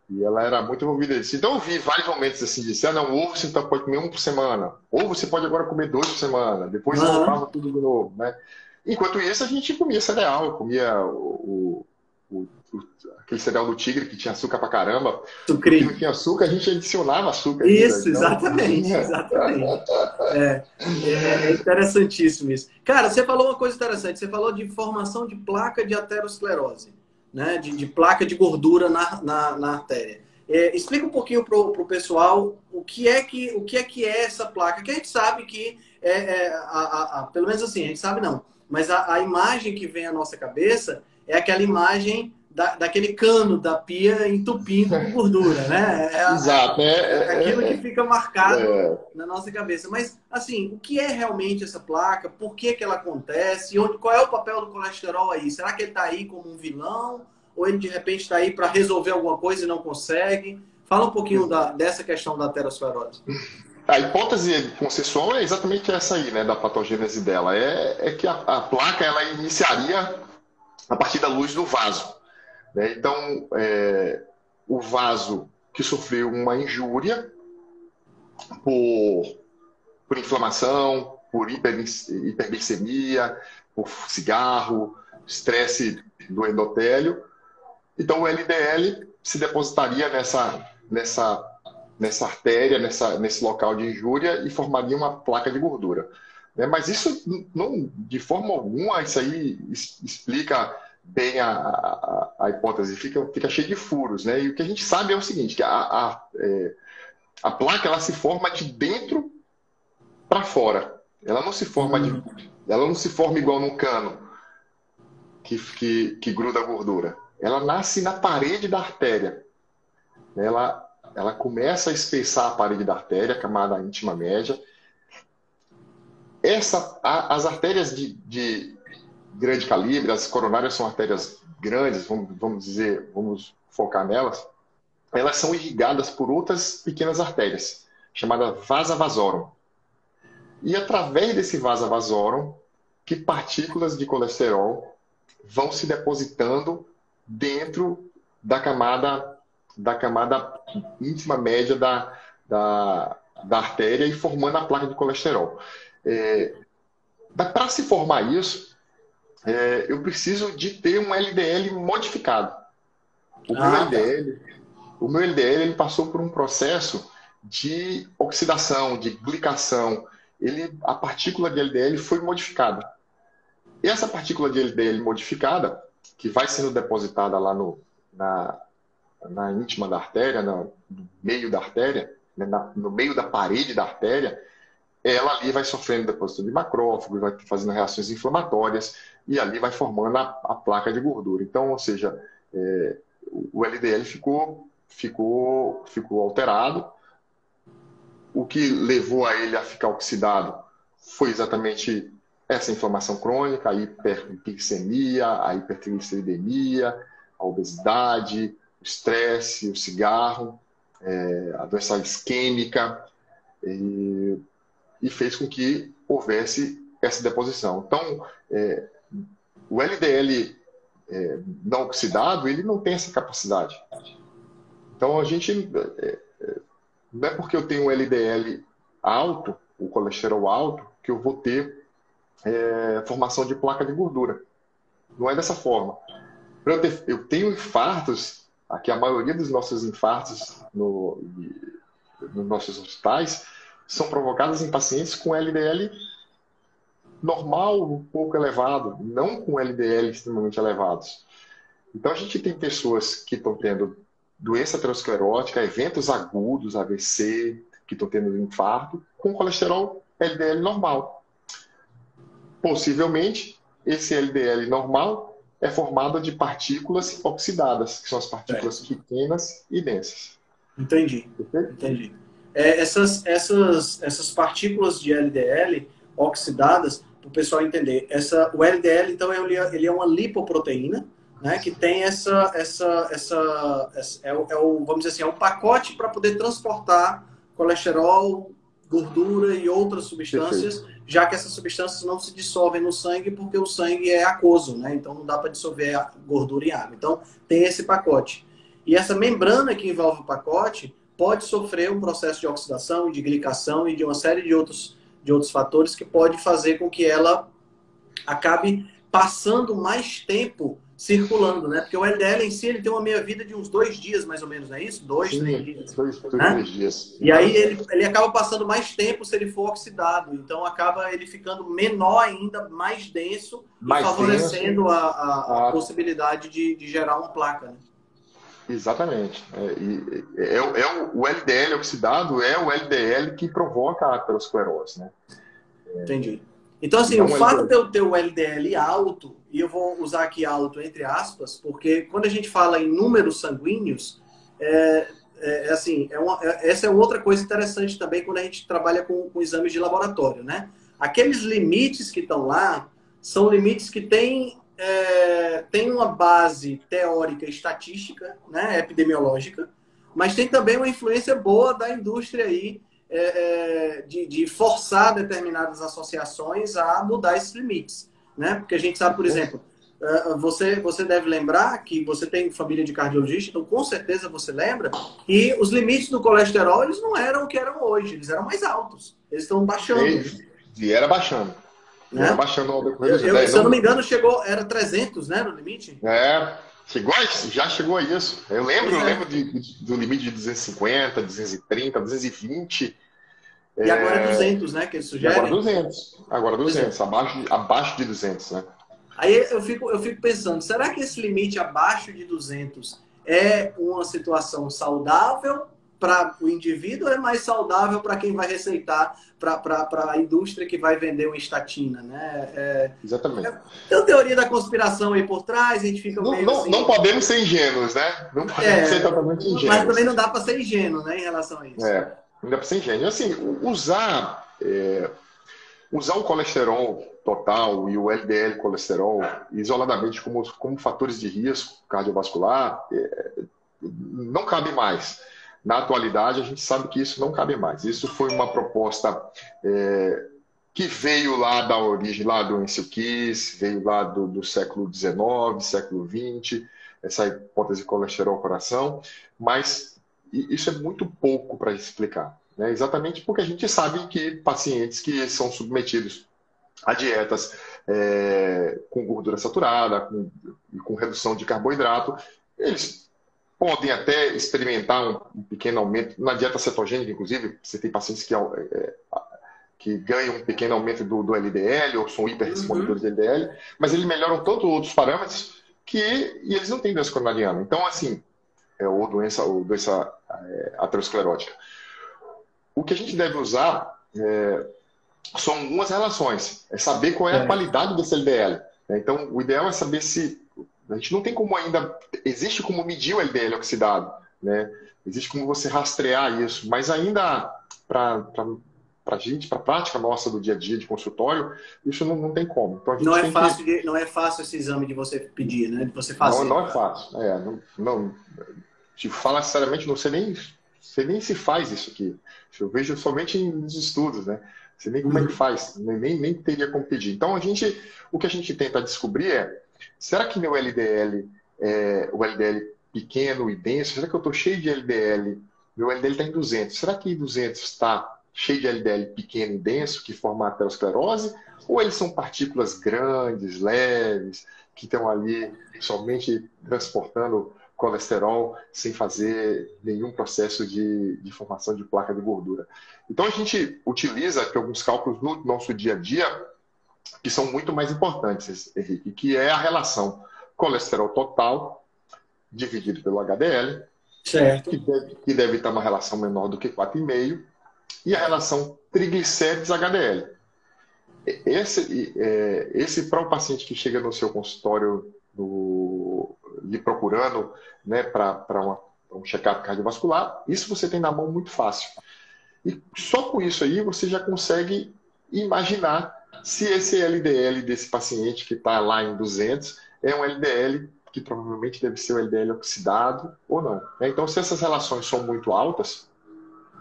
E ela era muito envolvida nisso. Então eu vi vários momentos assim de ah, não, ovo você pode comer um por semana. Ovo você pode agora comer dois por semana. Depois uhum. voltava tudo de novo, né? Enquanto isso, a gente comia cereal, comia o, o, aquele cereal do tigre que tinha açúcar pra caramba. Sucrilho. não tinha açúcar, a gente adicionava açúcar. Isso, ainda, então... exatamente, exatamente. É, é, interessantíssimo isso. Cara, você falou uma coisa interessante, você falou de formação de placa de aterosclerose, né? De, de placa de gordura na, na, na artéria. É, explica um pouquinho para o pessoal o que é que o que é que é essa placa, que a gente sabe que é, é a, a, a, pelo menos assim, a gente sabe não, mas a, a imagem que vem à nossa cabeça é aquela imagem da, daquele cano da pia entupindo com gordura, né? É, Exato. É, é, é aquilo que fica marcado é. na nossa cabeça. Mas, assim, o que é realmente essa placa? Por que, que ela acontece? Onde, qual é o papel do colesterol aí? Será que ele está aí como um vilão? Ou ele, de repente, está aí para resolver alguma coisa e não consegue? Fala um pouquinho da, dessa questão da aterosclerose. A hipótese consensual é exatamente essa aí, né, da patogênese dela. É, é que a, a placa ela iniciaria a partir da luz do vaso. Né? Então, é, o vaso que sofreu uma injúria por, por inflamação, por hiperglicemia, por cigarro, estresse do endotélio. Então, o LDL se depositaria nessa, nessa, nessa artéria, nessa, nesse local de injúria e formaria uma placa de gordura. Né? Mas isso, não, de forma alguma, isso aí explica bem a, a, a, hipótese, fica, fica cheio de furos. Né? E o que a gente sabe é o seguinte, que a, a, é, a placa ela se forma de dentro para fora. Ela não se forma de, ela não se forma igual num cano que, que, que gruda a gordura. Ela nasce na parede da artéria. Ela, ela começa a espessar a parede da artéria, a camada íntima média. Essa, a, as artérias de, de grande calibre, as coronárias são artérias grandes, vamos, vamos dizer, vamos focar nelas, elas são irrigadas por outras pequenas artérias, chamadas vasa vasorum. E através desse vasa vasorum, que partículas de colesterol vão se depositando dentro da camada da camada íntima média da, da, da artéria e formando a placa de colesterol. É, Para se formar isso, é, eu preciso de ter um LDL modificado. O ah, meu LDL, tá. o meu LDL ele passou por um processo de oxidação, de glicação. Ele, a partícula de LDL foi modificada. E essa partícula de LDL modificada, que vai sendo depositada lá no, na, na íntima da artéria, no, meio da artéria, né, na, no meio da parede da artéria, ela ali vai sofrendo depósito de macrófago, vai fazendo reações inflamatórias, e ali vai formando a, a placa de gordura. Então, ou seja, é, o LDL ficou, ficou, ficou alterado. O que levou a ele a ficar oxidado foi exatamente essa inflamação crônica, a hiperglicemia, a hipertrigliceridemia, a obesidade, o estresse, o cigarro, é, a doença isquêmica, e, e, fez com que houvesse essa deposição. Então, é, o LDL é, não oxidado, ele não tem essa capacidade. Então, a gente. É, é não é porque eu tenho um LDL alto, o colesterol alto, que eu vou ter é, formação de placa de gordura. Não é dessa forma. Eu, ter, eu tenho infartos, aqui a maioria dos nossos infartos no, nos nossos hospitais são provocados em pacientes com LDL normal, um pouco elevado, não com LDL extremamente elevados. Então a gente tem pessoas que estão tendo doença aterosclerótica, eventos agudos, AVC, que estão tendo infarto, com colesterol LDL normal. Possivelmente, esse LDL normal é formado de partículas oxidadas, que são as partículas é. pequenas e densas. Entendi. Entendi. É, essas, essas, essas partículas de LDL oxidadas, para o pessoal entender. Essa, o LDL, então, ele, é, ele é uma lipoproteína, né, que tem essa, essa, essa, essa é, o, é, o, vamos dizer assim, é um pacote para poder transportar colesterol, gordura e outras substâncias, Perfeito. já que essas substâncias não se dissolvem no sangue porque o sangue é aquoso, né? Então não dá para dissolver a gordura em água. Então tem esse pacote. E essa membrana que envolve o pacote pode sofrer um processo de oxidação, de glicação e de uma série de outros de outros fatores que pode fazer com que ela acabe passando mais tempo circulando, né? Porque o LDL em si ele tem uma meia-vida de uns dois dias, mais ou menos, não é isso? Dois, Sim, três dias. Dois, dois, né? dois dias. E aí ele, ele acaba passando mais tempo se ele for oxidado. Então acaba ele ficando menor ainda, mais denso, mais favorecendo denso. A, a, a, a, possibilidade de, de gerar uma placa. Né? Exatamente. É, é, é, o LDL oxidado é o LDL que provoca a aterosclerose, né? Entendi. Então, assim, então, o fato de eu ter o LDL alto, e eu vou usar aqui alto entre aspas, porque quando a gente fala em números sanguíneos, é, é, é assim, é uma, é, essa é outra coisa interessante também quando a gente trabalha com, com exames de laboratório, né? Aqueles limites que estão lá são limites que têm é, tem uma base teórica estatística, né, epidemiológica, mas tem também uma influência boa da indústria aí é, é, de, de, forçar determinadas associações a mudar esses limites, né? Porque a gente sabe, por exemplo, é, você, você deve lembrar que você tem família de cardiologista, então com certeza você lembra que os limites do colesterol eles não eram o que eram hoje, eles eram mais altos. Eles estão baixando. E era baixando. Né? Era baixando ao decorrer dos eu, eu, Se eu não me engano, chegou, era 300, né, no limite? É, chegou já chegou a isso. Eu lembro, é. eu lembro de, de, do limite de 250, 230, 220. E agora é 200, né? Que eles sugerem. Agora 200. Agora 200, é. abaixo, de, abaixo de 200, né? Aí eu fico, eu fico pensando, será que esse limite abaixo de 200 é uma situação saudável para o indivíduo é mais saudável para quem vai receitar para a indústria que vai vender uma estatina, né? É, Exatamente. É, tem teoria da conspiração aí por trás, a gente fica não, meio não, assim, não podemos ser ingênuos, né? Não podemos é, ser totalmente ingênuos. Mas também não dá para ser ingênuo, né, em relação a isso. É. Não dá para ser ingênuo. Assim, usar, é, usar o colesterol total e o LDL colesterol isoladamente como, como fatores de risco cardiovascular é, não cabe mais. Na atualidade, a gente sabe que isso não cabe mais. Isso foi uma proposta é, que veio lá da origem, lá do Ensio Kiss, veio lá do, do século XIX, século XX, essa hipótese colesterol coração, mas isso é muito pouco para explicar. Né? Exatamente porque a gente sabe que pacientes que são submetidos a dietas é, com gordura saturada com, com redução de carboidrato, eles podem até experimentar um, um, pequeno aumento na dieta cetogênica, inclusive, você tem pacientes que, é, que ganham um pequeno aumento do, do LDL ou são hiperrespondedores uhum. de LDL, mas eles melhoram tanto outros parâmetros que e eles não têm doença coronariana. Então, assim, é, ou doença, ou doença é, aterosclerótica. O que a gente deve usar é, são algumas relações. É saber qual é a é. qualidade desse LDL. Né? Então, o ideal é saber se. A gente não tem como ainda. Existe como medir o LDL oxidado. Né? Existe como você rastrear isso. Mas ainda, para para a gente, para a prática nossa do dia a dia de consultório, isso não, não tem como. Então, não, é fácil que... de, não é fácil esse exame de você pedir, né? De você fazer. Não, não é fácil. É, não, não, te falar sinceramente, não sei nem, sei nem se faz isso aqui. Eu vejo somente nos estudos, né? Sei nem como é que uhum. faz, nem, nem teria como pedir. Então, a gente, o que a gente tenta descobrir é, será que meu LDL, é, o LDL pequeno e denso, será que eu estou cheio de LDL? Meu LDL está em 200. Será que 200 está cheio de LDL pequeno e denso, que forma a aterosclerose? Ou eles são partículas grandes, leves, que estão ali somente transportando colesterol sem fazer nenhum processo de, de formação de placa de gordura. Então a gente utiliza alguns cálculos no nosso dia a dia que são muito mais importantes, Henrique, que é a relação colesterol total dividido pelo HDL, certo. Que, deve, que deve estar uma relação menor do que 4,5, e a relação triglicérides-HDL. Esse, é, esse para o paciente que chega no seu consultório no, lhe procurando né, para um check-up cardiovascular, isso você tem na mão muito fácil. E só com isso aí você já consegue imaginar se esse LDL desse paciente que está lá em 200 é um LDL que provavelmente deve ser o LDL oxidado ou não. Né? Então, se essas relações são muito altas,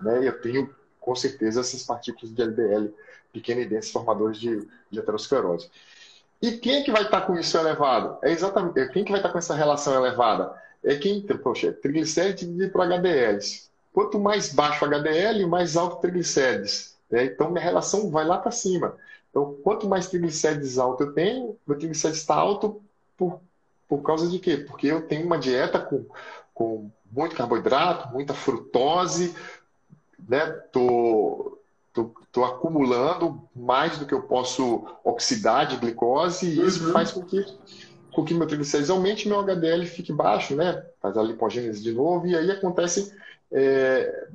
né, eu tenho com certeza essas partículas de LDL pequena e densas formadores de, de aterosclerose. E quem é que vai estar com isso elevado? É exatamente é quem que vai estar com essa relação elevada? É quem, poxa, triglicérides dividido por HDLs. Quanto mais baixo HDL, mais alto triglicérides. Né? Então, minha relação vai lá para cima. Então, quanto mais triglicérides alto eu tenho, meu triglicérides está alto por, Por causa de quê? Porque eu tenho uma dieta com, com muito carboidrato, muita frutose, né? Tô, tô, tô acumulando mais do que eu posso oxidar de glicose e isso uhum. faz com que com que meu triglicérides aumente meu HDL fique baixo, né? Faz a lipogênese de novo e aí acontece é,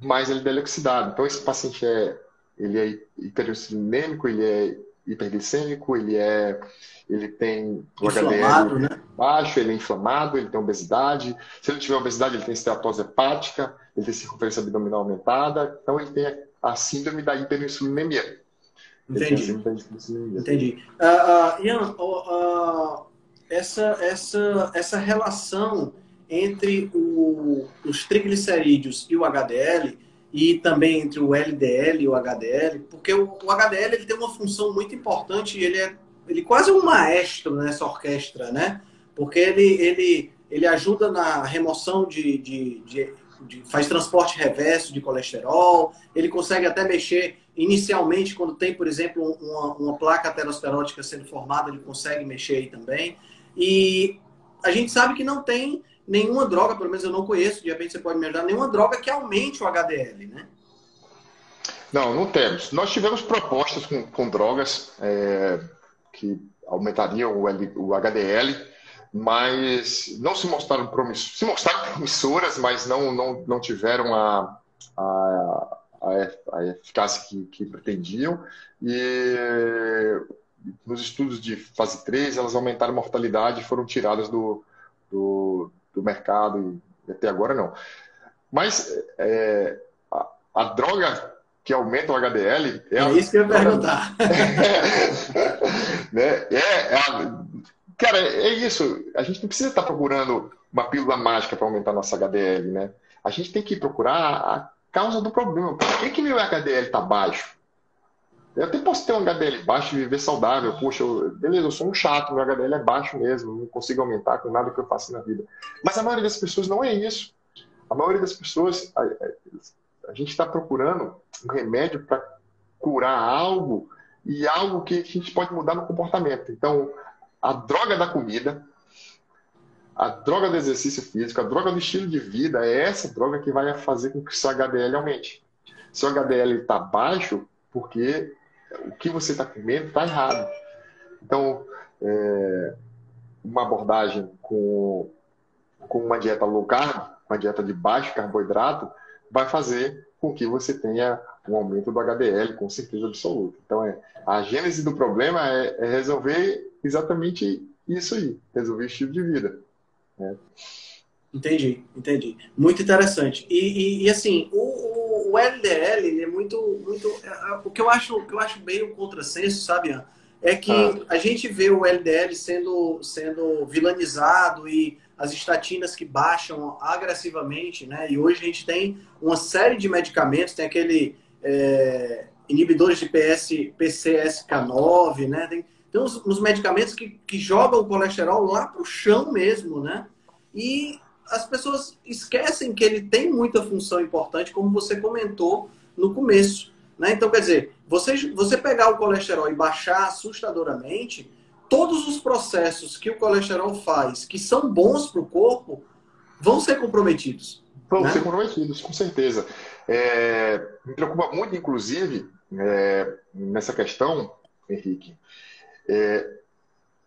mais LDL oxidado. Então esse paciente é ele é hiperinsulinêmico, ele é hiperglicêmico, ele é ele tem o HDL né? baixo, ele é inflamado, ele tem obesidade. Se ele tiver obesidade, ele tem esteatose hepática, ele tem circunferência abdominal aumentada, então ele tem a síndrome da hiperinsulinemia. Entendi. Entendi. Uh, uh, Ian, uh, essa, essa, essa relação entre o, os triglicerídeos e o HDL e também entre o LDL e o HDL, porque o, HDL ele tem uma função muito importante ele é ele quase um maestro nessa orquestra, né? Porque ele, ele, ele ajuda na remoção de, de, de, de faz transporte reverso de colesterol, ele consegue até mexer inicialmente quando tem, por exemplo, uma, uma placa aterosclerótica sendo formada, ele consegue mexer aí também. E a gente sabe que não tem nenhuma droga, pelo menos eu não conheço, de repente você pode me ajudar, nenhuma droga que aumente o HDL, né? Não, não temos. Nós tivemos propostas com, com drogas é, que aumentariam o, L, o, HDL, mas não se mostraram promissoras. Se mostraram promissoras, mas não, não, não tiveram a, a, a, eficácia que, que pretendiam. E nos estudos de fase 3, elas aumentaram a mortalidade e foram tiradas do, do, do mercado, e até agora não. Mas é, a, a, droga que aumenta o HDL... É, é isso que eu ia perguntar. *laughs* né? é, é a, cara, é isso. A gente não precisa estar procurando uma pílula mágica para aumentar nossa HDL, né? A gente tem que procurar a causa do problema. Por que, que meu HDL está baixo? Eu até posso ter um HDL baixo e viver saudável. Poxa, eu, beleza, eu sou um chato, meu HDL é baixo mesmo, não consigo aumentar com nada que eu faça na vida. Mas a maioria das pessoas não é isso. A maioria das pessoas, a, a, a gente está procurando um remédio para curar algo e algo que a gente pode mudar no comportamento. Então, a droga da comida, a droga do exercício físico, a droga do estilo de vida é essa droga que vai fazer com que seu HDL aumente. Se o HDL está baixo, porque o que você está comendo está errado. Então, é, uma abordagem com, com uma dieta low carb, uma dieta de baixo carboidrato, vai fazer com que você tenha um aumento do HDL, com certeza absoluta. Então, é, a gênese do problema é, é resolver exatamente isso aí, resolver o estilo de vida. Né? Entendi, entendi. Muito interessante. E, e, e assim, o, o, LDL ele é muito, muito. É, é, o que eu acho, o que eu acho bem o contrassenso, sabe, Ian? É que ah. a gente vê o LDL sendo, sendo vilanizado e as estatinas que baixam agressivamente, né? E hoje a gente tem uma série de medicamentos, tem aquele é, inibidores de PS, PCSK9, né? Tem, tem uns, uns medicamentos que, que jogam o colesterol lá para o chão mesmo, né? E as pessoas esquecem que ele tem muita função importante, como você comentou no começo. Né? Então, quer dizer, você, você pegar o colesterol e baixar assustadoramente, todos os processos que o colesterol faz, que são bons para o corpo, vão ser comprometidos. Vão né? ser comprometidos, com certeza. É, me preocupa muito, inclusive, é, nessa questão, Henrique, é,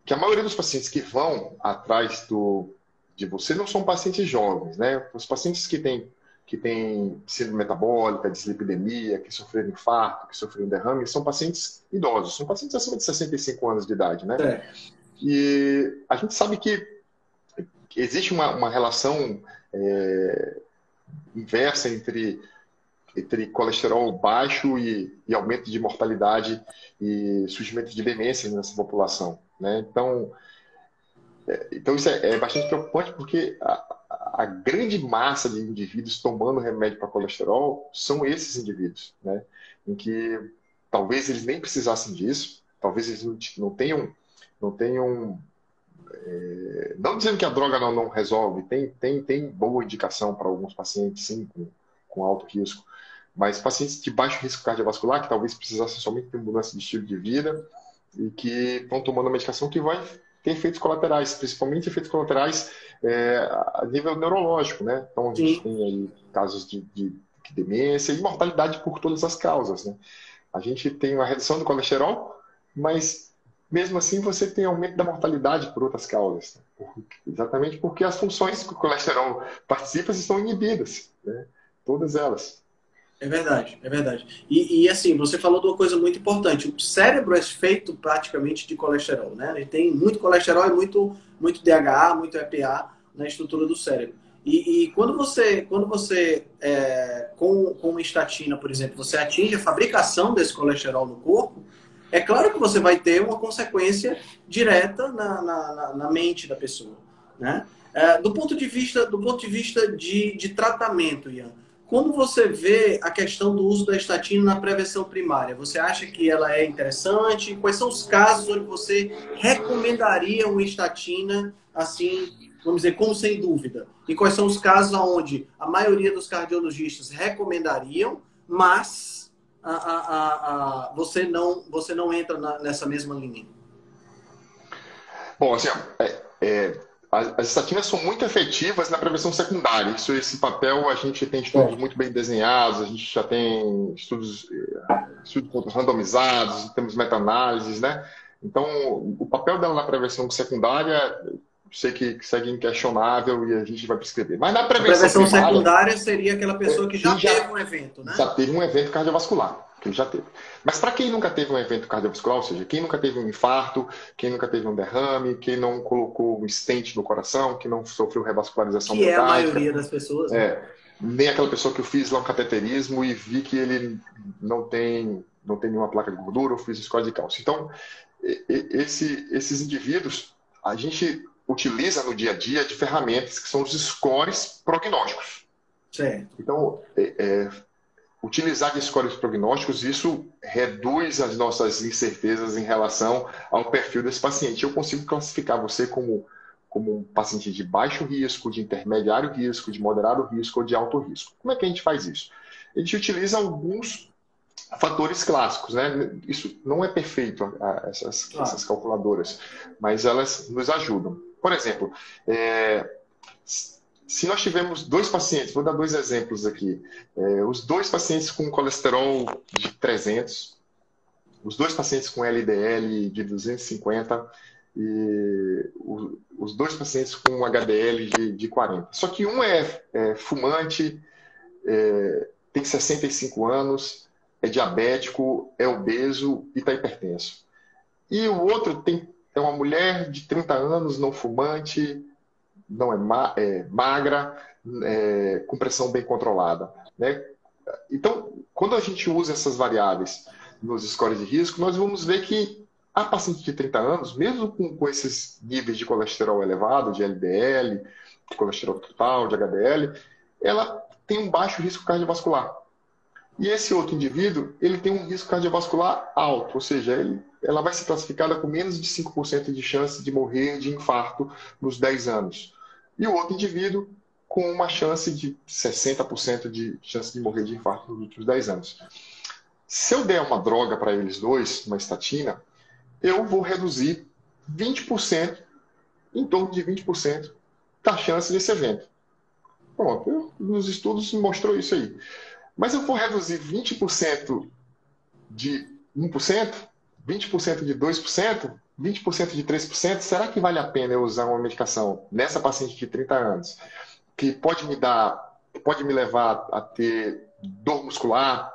que a maioria dos pacientes que vão atrás do de você não são pacientes jovens, né? Os pacientes que têm que têm síndrome metabólica, dislipidemia, que sofreram infarto, que sofreram derrame, são pacientes idosos, são pacientes acima de 65 anos de idade, né? É. E a gente sabe que existe uma, uma relação é, inversa entre, entre colesterol baixo e, e, aumento de mortalidade e surgimento de demência nessa população, né? Então, então isso é, é, bastante preocupante porque a, a, grande massa de indivíduos tomando remédio para colesterol são esses indivíduos, né? Em que talvez eles nem precisassem disso, talvez eles não, não tenham, não tenham, é, não dizendo que a droga não, não resolve, tem, tem, tem boa indicação para alguns pacientes, sim, com, com alto risco, mas pacientes de baixo risco cardiovascular que talvez precisassem somente de mudança de estilo de vida e que estão tomando a medicação que vai ter efeitos colaterais, principalmente efeitos colaterais é, a nível neurológico, né? Então a gente Sim. tem aí casos de, de, de demência e mortalidade por todas as causas, né? A gente tem uma redução do colesterol, mas mesmo assim você tem aumento da mortalidade por outras causas. Né? Exatamente porque as funções que o colesterol participa estão inibidas, né? todas elas. É verdade, é verdade. E, e, assim, você falou de uma coisa muito importante. O cérebro é feito praticamente de colesterol, né? Ele tem muito colesterol e muito, muito DHA, muito EPA na estrutura do cérebro. E, e quando você, quando você é, com, com estatina, por exemplo, você atinge a fabricação desse colesterol no corpo, é claro que você vai ter uma consequência direta na, na, na mente da pessoa, né? É, do ponto de vista, do ponto de, vista de, de tratamento, Ian, como você vê a questão do uso da estatina na prevenção primária? Você acha que ela é interessante? Quais são os casos onde você recomendaria uma estatina assim, vamos dizer, como sem dúvida? E quais são os casos onde a maioria dos cardiologistas recomendariam, mas a, a, a, você, não, você não entra na, nessa mesma linha? Bom, assim, é, é as estatinas são muito efetivas na prevenção secundária. Isso, esse papel a gente tem estudos muito bem desenhados, a gente já tem estudos, eh, estudos randomizados, temos meta-análises, né? Então, o papel dela na prevenção secundária, sei que segue inquestionável e a gente vai prescrever. Mas na prevenção, prevenção primária, secundária seria aquela pessoa que já, já teve um evento, né? Já teve um evento cardiovascular que ele já teve. Mas para quem nunca teve um evento cardiovascular, ou seja, quem nunca teve um infarto, quem nunca teve um derrame, quem não colocou um stent no coração, quem não sofreu revascularização que é a maioria das pessoas. Né? É, nem aquela pessoa que eu fiz lá um cateterismo e vi que ele não tem não tem nenhuma placa de gordura, eu fiz score de cálcio. Então, esse, esses indivíduos, a gente utiliza no dia a dia de ferramentas que são os scores prognósticos. Certo. Então, é, é, utilizar de scores prognósticos, isso reduz as nossas incertezas em relação ao perfil desse paciente. Eu consigo classificar você como, como um paciente de baixo risco, de intermediário risco, de moderado risco ou de alto risco. Como é que a gente faz isso? A gente utiliza alguns fatores clássicos, né? Isso não é perfeito, essas, essas calculadoras, mas elas nos ajudam. Por exemplo, é, se nós tivermos dois pacientes, vou dar dois exemplos aqui, é, os dois pacientes com colesterol de 300, os dois pacientes com LDL de 250 e os dois pacientes com HDL de, de 40. Só que um é, é fumante, é, tem 65 anos, é diabético, é obeso e está hipertenso. E o outro tem, é uma mulher de 30 anos, não fumante, não é, ma é magra, é, com pressão bem controlada. Né? Então, quando a gente usa essas variáveis nos scores de risco, nós vamos ver que a paciente de 30 anos, mesmo com, com esses níveis de colesterol elevado, de LDL, de colesterol total, de HDL, ela tem um baixo risco cardiovascular. E esse outro indivíduo, ele tem um risco cardiovascular alto, ou seja, ele, ela vai ser classificada com menos de 5% de chance de morrer de infarto nos 10 anos e o outro indivíduo com uma chance de 60% de chance de morrer de infarto nos últimos 10 anos. Se eu der uma droga para eles dois, uma estatina, eu vou reduzir 20%, em torno de 20% da chance desse evento. Pronto, eu, nos estudos mostrou isso aí. Mas eu vou reduzir 20% de 1%, 20% de 2%, 20% de 3%, será que vale a pena eu usar uma medicação nessa paciente de 30 anos, que pode me dar, pode me levar a ter dor muscular,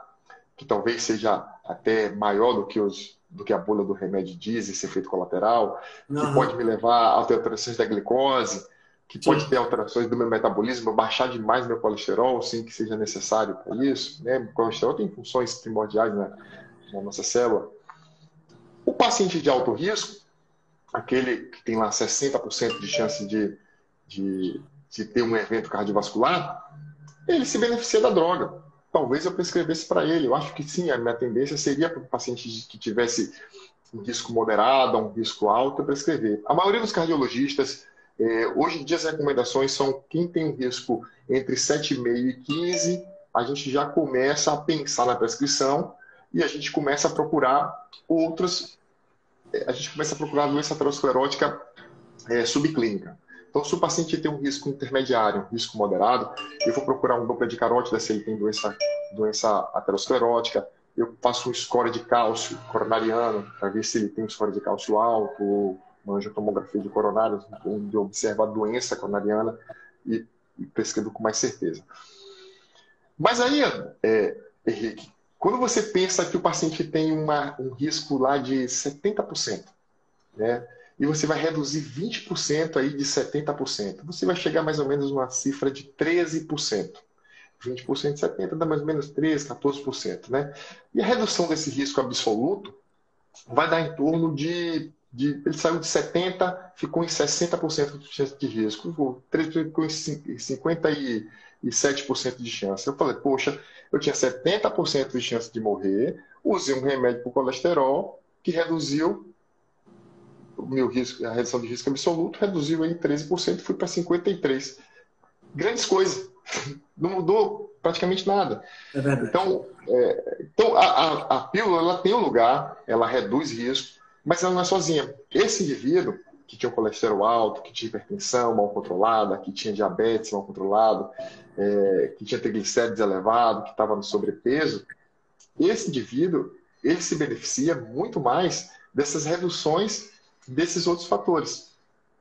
que talvez seja até maior do que, os, do que a bula do remédio diz, esse efeito colateral, uhum. que pode me levar a alterações da glicose, que pode Sim. ter alterações do meu metabolismo, baixar demais meu colesterol, sem que seja necessário para isso. Né? O colesterol tem funções primordiais na, na nossa célula. O paciente de alto risco, aquele que tem lá 60% de chance de, de, de ter um evento cardiovascular, ele se beneficia da droga. Talvez eu prescrevesse para ele. Eu acho que sim, a minha tendência seria para o paciente que tivesse um risco moderado, um risco alto, eu prescrever. A maioria dos cardiologistas, é, hoje em dia as recomendações são quem tem um risco entre 7,5 e 15, a gente já começa a pensar na prescrição e a gente começa a procurar outros a gente começa a procurar doença aterosclerótica é, subclínica. Então, se o paciente tem um risco intermediário, um risco moderado, eu vou procurar um dupla de carótida se ele tem doença, doença aterosclerótica, eu faço um score de cálcio coronariano para ver se ele tem um score de cálcio alto, uma angiotomografia de coronários, onde observa a doença coronariana e, e prescrevo com mais certeza. Mas aí, é, Henrique, quando você pensa que o paciente tem uma, um risco lá de 70%, né? E você vai reduzir 20% aí de 70%, você vai chegar mais ou menos uma cifra de 13%. 20% de 70% dá mais ou menos 13%, 14%. Né? E a redução desse risco absoluto vai dar em torno de. de ele saiu de 70%, ficou em 60% de chance de risco. 3% ficou em 57% de chance. Eu falei, poxa, eu tinha 70% de chance de morrer, usei um remédio para o colesterol que reduziu o meu risco, a redução de risco absoluto, reduziu em 13%, fui para 53%. Grandes coisas. *laughs* Não mudou praticamente nada. É então, é, então a, a, a, pílula ela tem um lugar, ela reduz risco, mas ela não é sozinha. Esse indivíduo que tinha um colesterol alto, que tinha hipertensão mal controlada, que tinha diabetes mal controlado, é, que tinha triglicérides elevado, que estava no sobrepeso, esse indivíduo ele se beneficia muito mais dessas reduções desses outros fatores.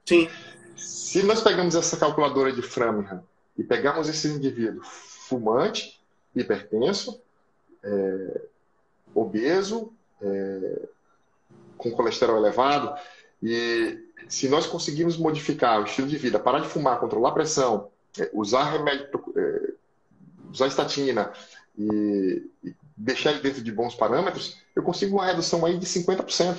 Sim. Se nós pegamos essa calculadora de Framingham e pegamos esse indivíduo fumante, hipertenso, é, obeso, é, com colesterol elevado, e se nós conseguirmos modificar o estilo de vida, parar de fumar, controlar a pressão, é, usar remédio, é, usar estatina e, e deixar ele dentro de bons parâmetros, eu consigo uma redução aí de 50%.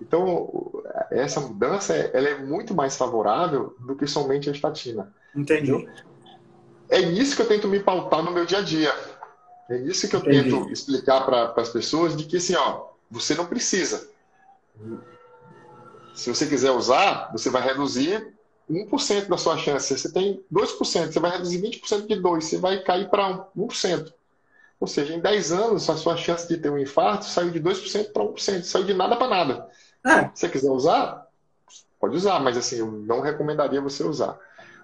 Então, essa mudança ela é muito mais favorável do que somente a estatina. Entendi. É isso que eu tento me pautar no meu dia a dia. É isso que eu Entendi. tento explicar para as pessoas de que assim, ó, você não precisa. Se você quiser usar, você vai reduzir 1% da sua chance. Você tem 2%, você vai reduzir 20% de 2%, você vai cair para 1%. Ou seja, em 10 anos, a sua chance de ter um infarto saiu de 2% para 1%, saiu de nada para nada. É. Se você quiser usar, pode usar, mas assim, eu não recomendaria você usar.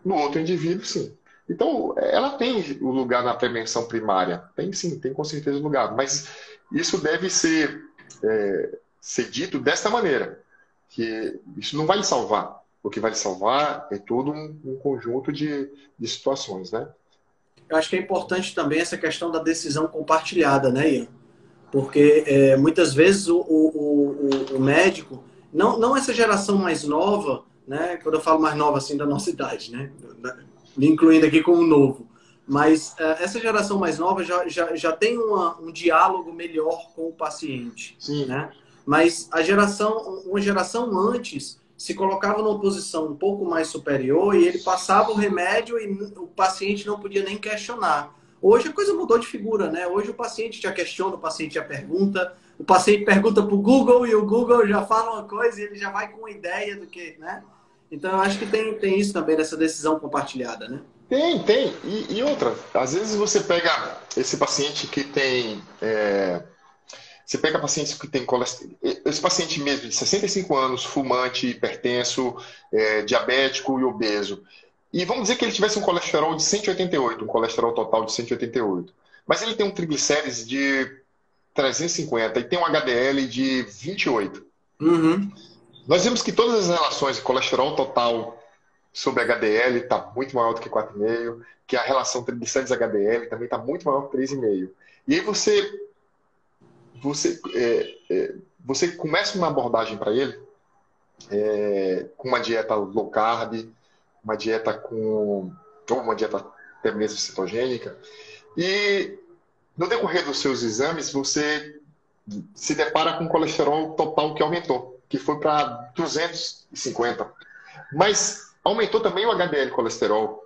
No outro indivíduo, sim. Então, ela tem o lugar na prevenção primária. Tem sim, tem com certeza lugar. Mas isso deve ser, é, ser dito desta maneira, que isso não vai salvar. O que vai salvar é todo um, um conjunto de, de situações, né? Eu acho que é importante também essa questão da decisão compartilhada, né, Ian? Porque é, muitas vezes o, o, o, o, médico, não, não essa geração mais nova, né? Quando eu falo mais nova, assim, da nossa idade, né? Me incluindo aqui como novo. Mas uh, essa geração mais nova já, já, já tem uma, um diálogo melhor com o paciente. Sim. Né? Mas a geração, uma geração antes se colocava numa posição um pouco mais superior e ele passava o remédio e o paciente não podia nem questionar. Hoje a coisa mudou de figura, né? Hoje o paciente já questiona, o paciente já pergunta, o paciente pergunta para o Google e o Google já fala uma coisa e ele já vai com uma ideia do que, né? Então eu acho que tem, tem isso também dessa decisão compartilhada, né? Tem, tem. E, e outra, às vezes você pega esse paciente que tem. É... Você pega pacientes que tem colesterol. Esse paciente mesmo de 65 anos, fumante, hipertenso, é, diabético e obeso. E vamos dizer que ele tivesse um colesterol de 188, um colesterol total de 188. Mas ele tem um triglicérides de 350 e tem um HDL de 28. Uhum. Nós vimos que todas as relações de colesterol total sobre HDL está muito maior do que 4,5, que a relação triglicérides HDL também está muito maior que 3,5. E aí você você é, é, você começa uma abordagem para ele é, com uma dieta low carb, uma dieta com ou uma dieta até mesmo cetogênica e no decorrer dos seus exames você se depara com colesterol total que aumentou, que foi para 250. Mas aumentou também o HDL colesterol,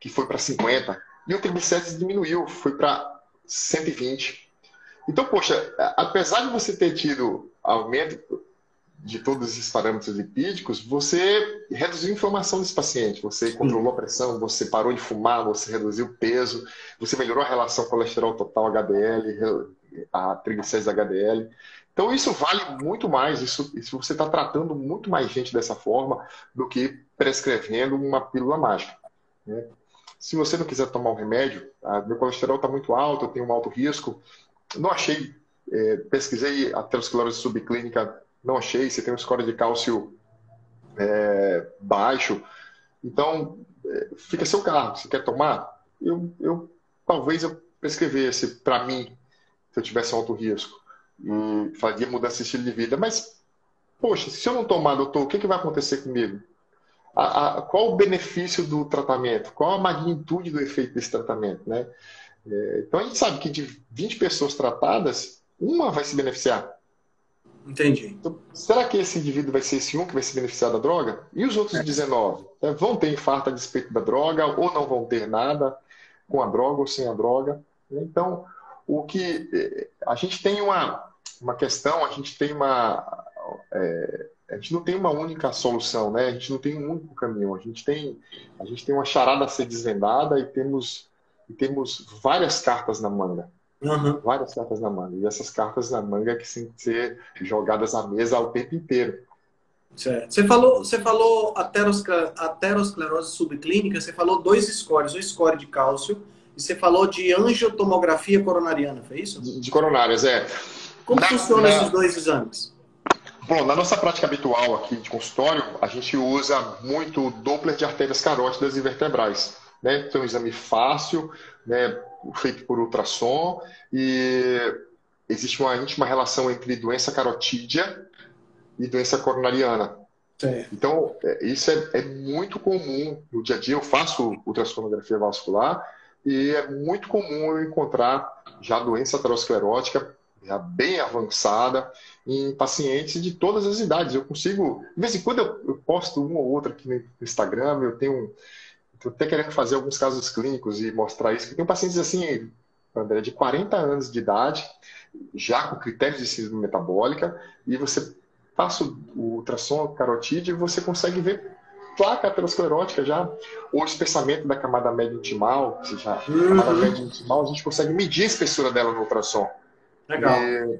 que foi para 50, e o triglicérides diminuiu, foi para 120. Então, poxa, apesar de você ter tido aumento de todos esses parâmetros lipídicos, você reduziu a inflamação desse paciente, você controlou a pressão, você parou de fumar, você reduziu o peso, você melhorou a relação colesterol total HDL, a triglicérides HDL. Então, isso vale muito mais, isso, isso você está tratando muito mais gente dessa forma do que prescrevendo uma pílula mágica. Né? Se você não quiser tomar um remédio, a, meu colesterol está muito alto, eu tenho um alto risco, não achei, é, pesquisei aterosclerose subclínica, não achei, você tem um score de cálcio é, baixo, então é, fica seu carro, você quer tomar? Eu, eu talvez eu prescrevesse para mim, se eu tivesse alto risco e faria mudança de estilo de vida. Mas, poxa, se eu não tomar, doutor, o que, que vai acontecer comigo? A, a, qual o benefício do tratamento? Qual a magnitude do efeito desse tratamento? Né? É, então, a gente sabe que de 20 pessoas tratadas, uma vai se beneficiar. Entendi. Então, será que esse indivíduo vai ser esse um que vai se beneficiar da droga? E os outros é. 19? Né? Vão ter infarto a despeito da droga ou não vão ter nada com a droga ou sem a droga? Então, o que é, a gente tem uma, uma questão, a gente tem uma. É, a gente não tem uma única solução, né? A gente não tem um único caminho. A gente tem, a gente tem uma charada a ser desvendada e temos, e temos várias cartas na manga. Uhum. Várias cartas na manga. E essas cartas na manga que têm que ser jogadas à mesa o tempo inteiro. Certo. Você falou, você falou aterosclerose subclínica, você falou dois scores, o score de cálcio e você falou de angiotomografia coronariana, foi isso? De, de coronárias, é. Como na, funcionam na... esses dois exames? Bom, na nossa prática habitual aqui de consultório, a gente usa muito o Doppler de artérias carótidas e vertebrais. Né? Então, é um exame fácil, né? feito por ultrassom, e existe uma íntima relação entre doença carotídea e doença coronariana. Sim. Então, é, isso é, é, muito comum no dia a dia. Eu faço ultrassonografia vascular e é muito comum eu encontrar já doença aterosclerótica já bem avançada em pacientes de todas as idades. Eu consigo, de vez em quando eu, eu posto uma ou outra aqui no Instagram, eu tenho, estou até querendo fazer alguns casos clínicos e mostrar isso, tem pacientes assim, André, de 40 anos de idade, já com critérios de síndrome metabólica, e você passa o ultrassom carotídeo e você consegue ver placa aterosclerótica já, ou espessamento da camada média intimal, ou seja, a camada uhum. média intimal, a gente consegue medir a espessura dela no ultrassom. Legal. E,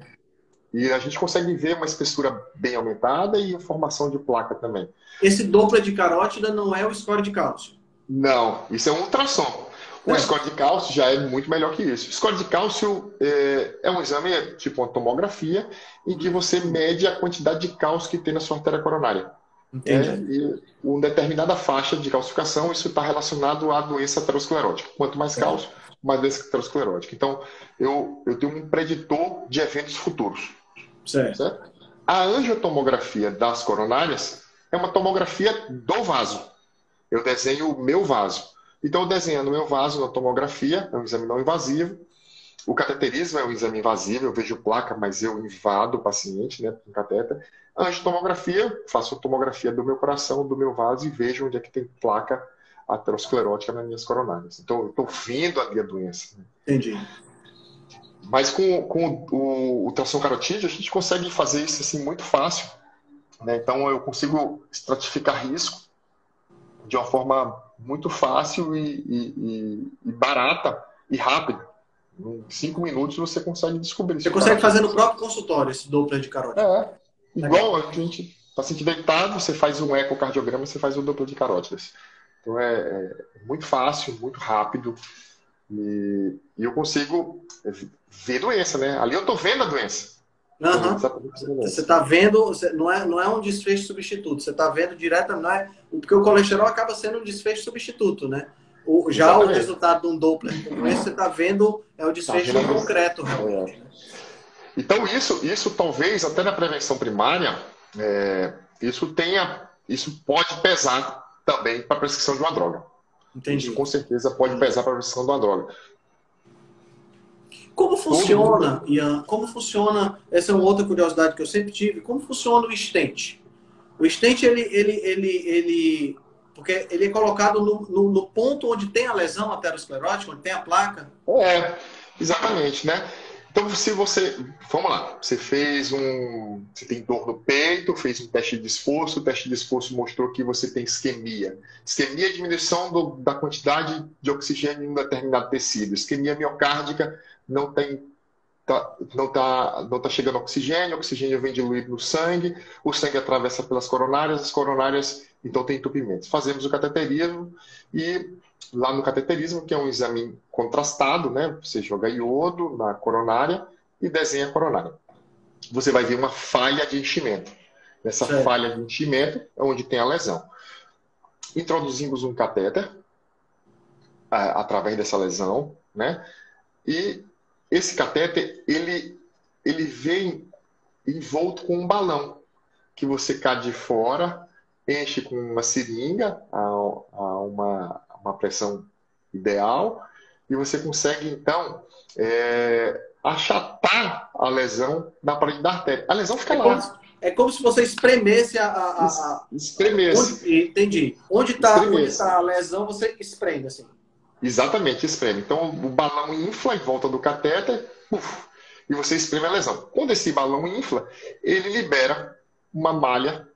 e, a gente consegue ver uma espessura bem aumentada e formação de placa também. Esse Doppler de carótida não é o score de cálcio? Não, isso é um ultrassom. O é. score de cálcio já é muito melhor que isso. O score de cálcio é, é um exame, é tipo uma tomografia, em que você mede a quantidade de cálcio que tem na sua artéria coronária. Entendi. É, e uma determinada faixa de calcificação, isso está relacionado à doença aterosclerótica. Quanto mais cálcio, mais doença aterosclerótica. Então, eu, eu tenho um preditor de eventos futuros. Certo. certo? A angiotomografia das coronárias é uma tomografia do vaso. Eu desenho o meu vaso. Então, desenhando o meu vaso na tomografia, é um exame não invasivo. O cateterismo é um exame invasivo, eu vejo placa, mas eu invado o paciente né, com catéter. A angiotomografia, faço a tomografia do meu coração, do meu vaso e vejo onde é que tem placa aterosclerótica nas minhas coronárias. Então, eu estou vendo ali a doença. Né? Entendi. Mas com, com o, o tração carotídeo, a gente consegue fazer isso assim muito fácil. Né? Então, eu consigo estratificar risco de uma forma muito fácil e, e, e barata e rápida. Em cinco minutos você consegue descobrir. Você consegue fazer no próprio consultório esse Doppler de carótida? É. Igual a gente, paciente deitado, você faz um ecocardiograma, você faz o Doppler de carótidas. Então é, é muito fácil, muito rápido. E, e, eu consigo ver doença, né? Ali eu tô vendo a doença. Uhum. Você está vendo, não é, não é um desfecho substituto, você está vendo direto, não é, porque o colesterol acaba sendo um desfecho substituto, né? O, já Exatamente. o resultado de um Doppler você está vendo é o desfecho tá concreto, realmente. É. Então isso, isso talvez até na prevenção primária, é, isso tenha, isso pode pesar também para a prescrição de uma droga. Entendi. Isso com certeza pode pesar para a prescrição de uma droga. Como funciona, Ian? Como funciona? Essa é uma outra curiosidade que eu sempre tive. Como funciona o stent? O stent, ele, ele, ele, ele, porque ele é colocado no, no, no ponto onde tem a lesão aterosclerótica, onde tem a placa. É, exatamente, né? Então, se você. Vamos lá, você fez um. Você tem dor no peito, fez um teste de esforço, o teste de esforço mostrou que você tem isquemia. Isquemia é diminuição do, da quantidade de oxigênio em um determinado tecido. Isquemia miocárdica não tem tá, não está não tá chegando oxigênio, o oxigênio vem diluído no sangue, o sangue atravessa pelas coronárias, as coronárias então tem entupimentos. Fazemos o cateterismo e lá no cateterismo, que é um exame contrastado, né? Você joga iodo na coronária e desenha a coronária. Você vai ver uma falha de enchimento. Nessa certo. falha de enchimento é onde tem a lesão. Introduzimos um catéter através dessa lesão, né? E esse catéter, ele, ele vem envolto com um balão que você cá de fora, enche com uma seringa a, a uma, uma pressão ideal e você consegue, então, é, achatar a lesão da parede da artéria. A lesão fica é lá. Como, é como se você espremesse a. a, a espremesse. Onde, entendi. Onde está tá a lesão, você espreme, assim. Exatamente, espreme. Então o balão infla em volta do catéter uf, e você espreme a lesão. Quando esse balão infla, ele libera uma malha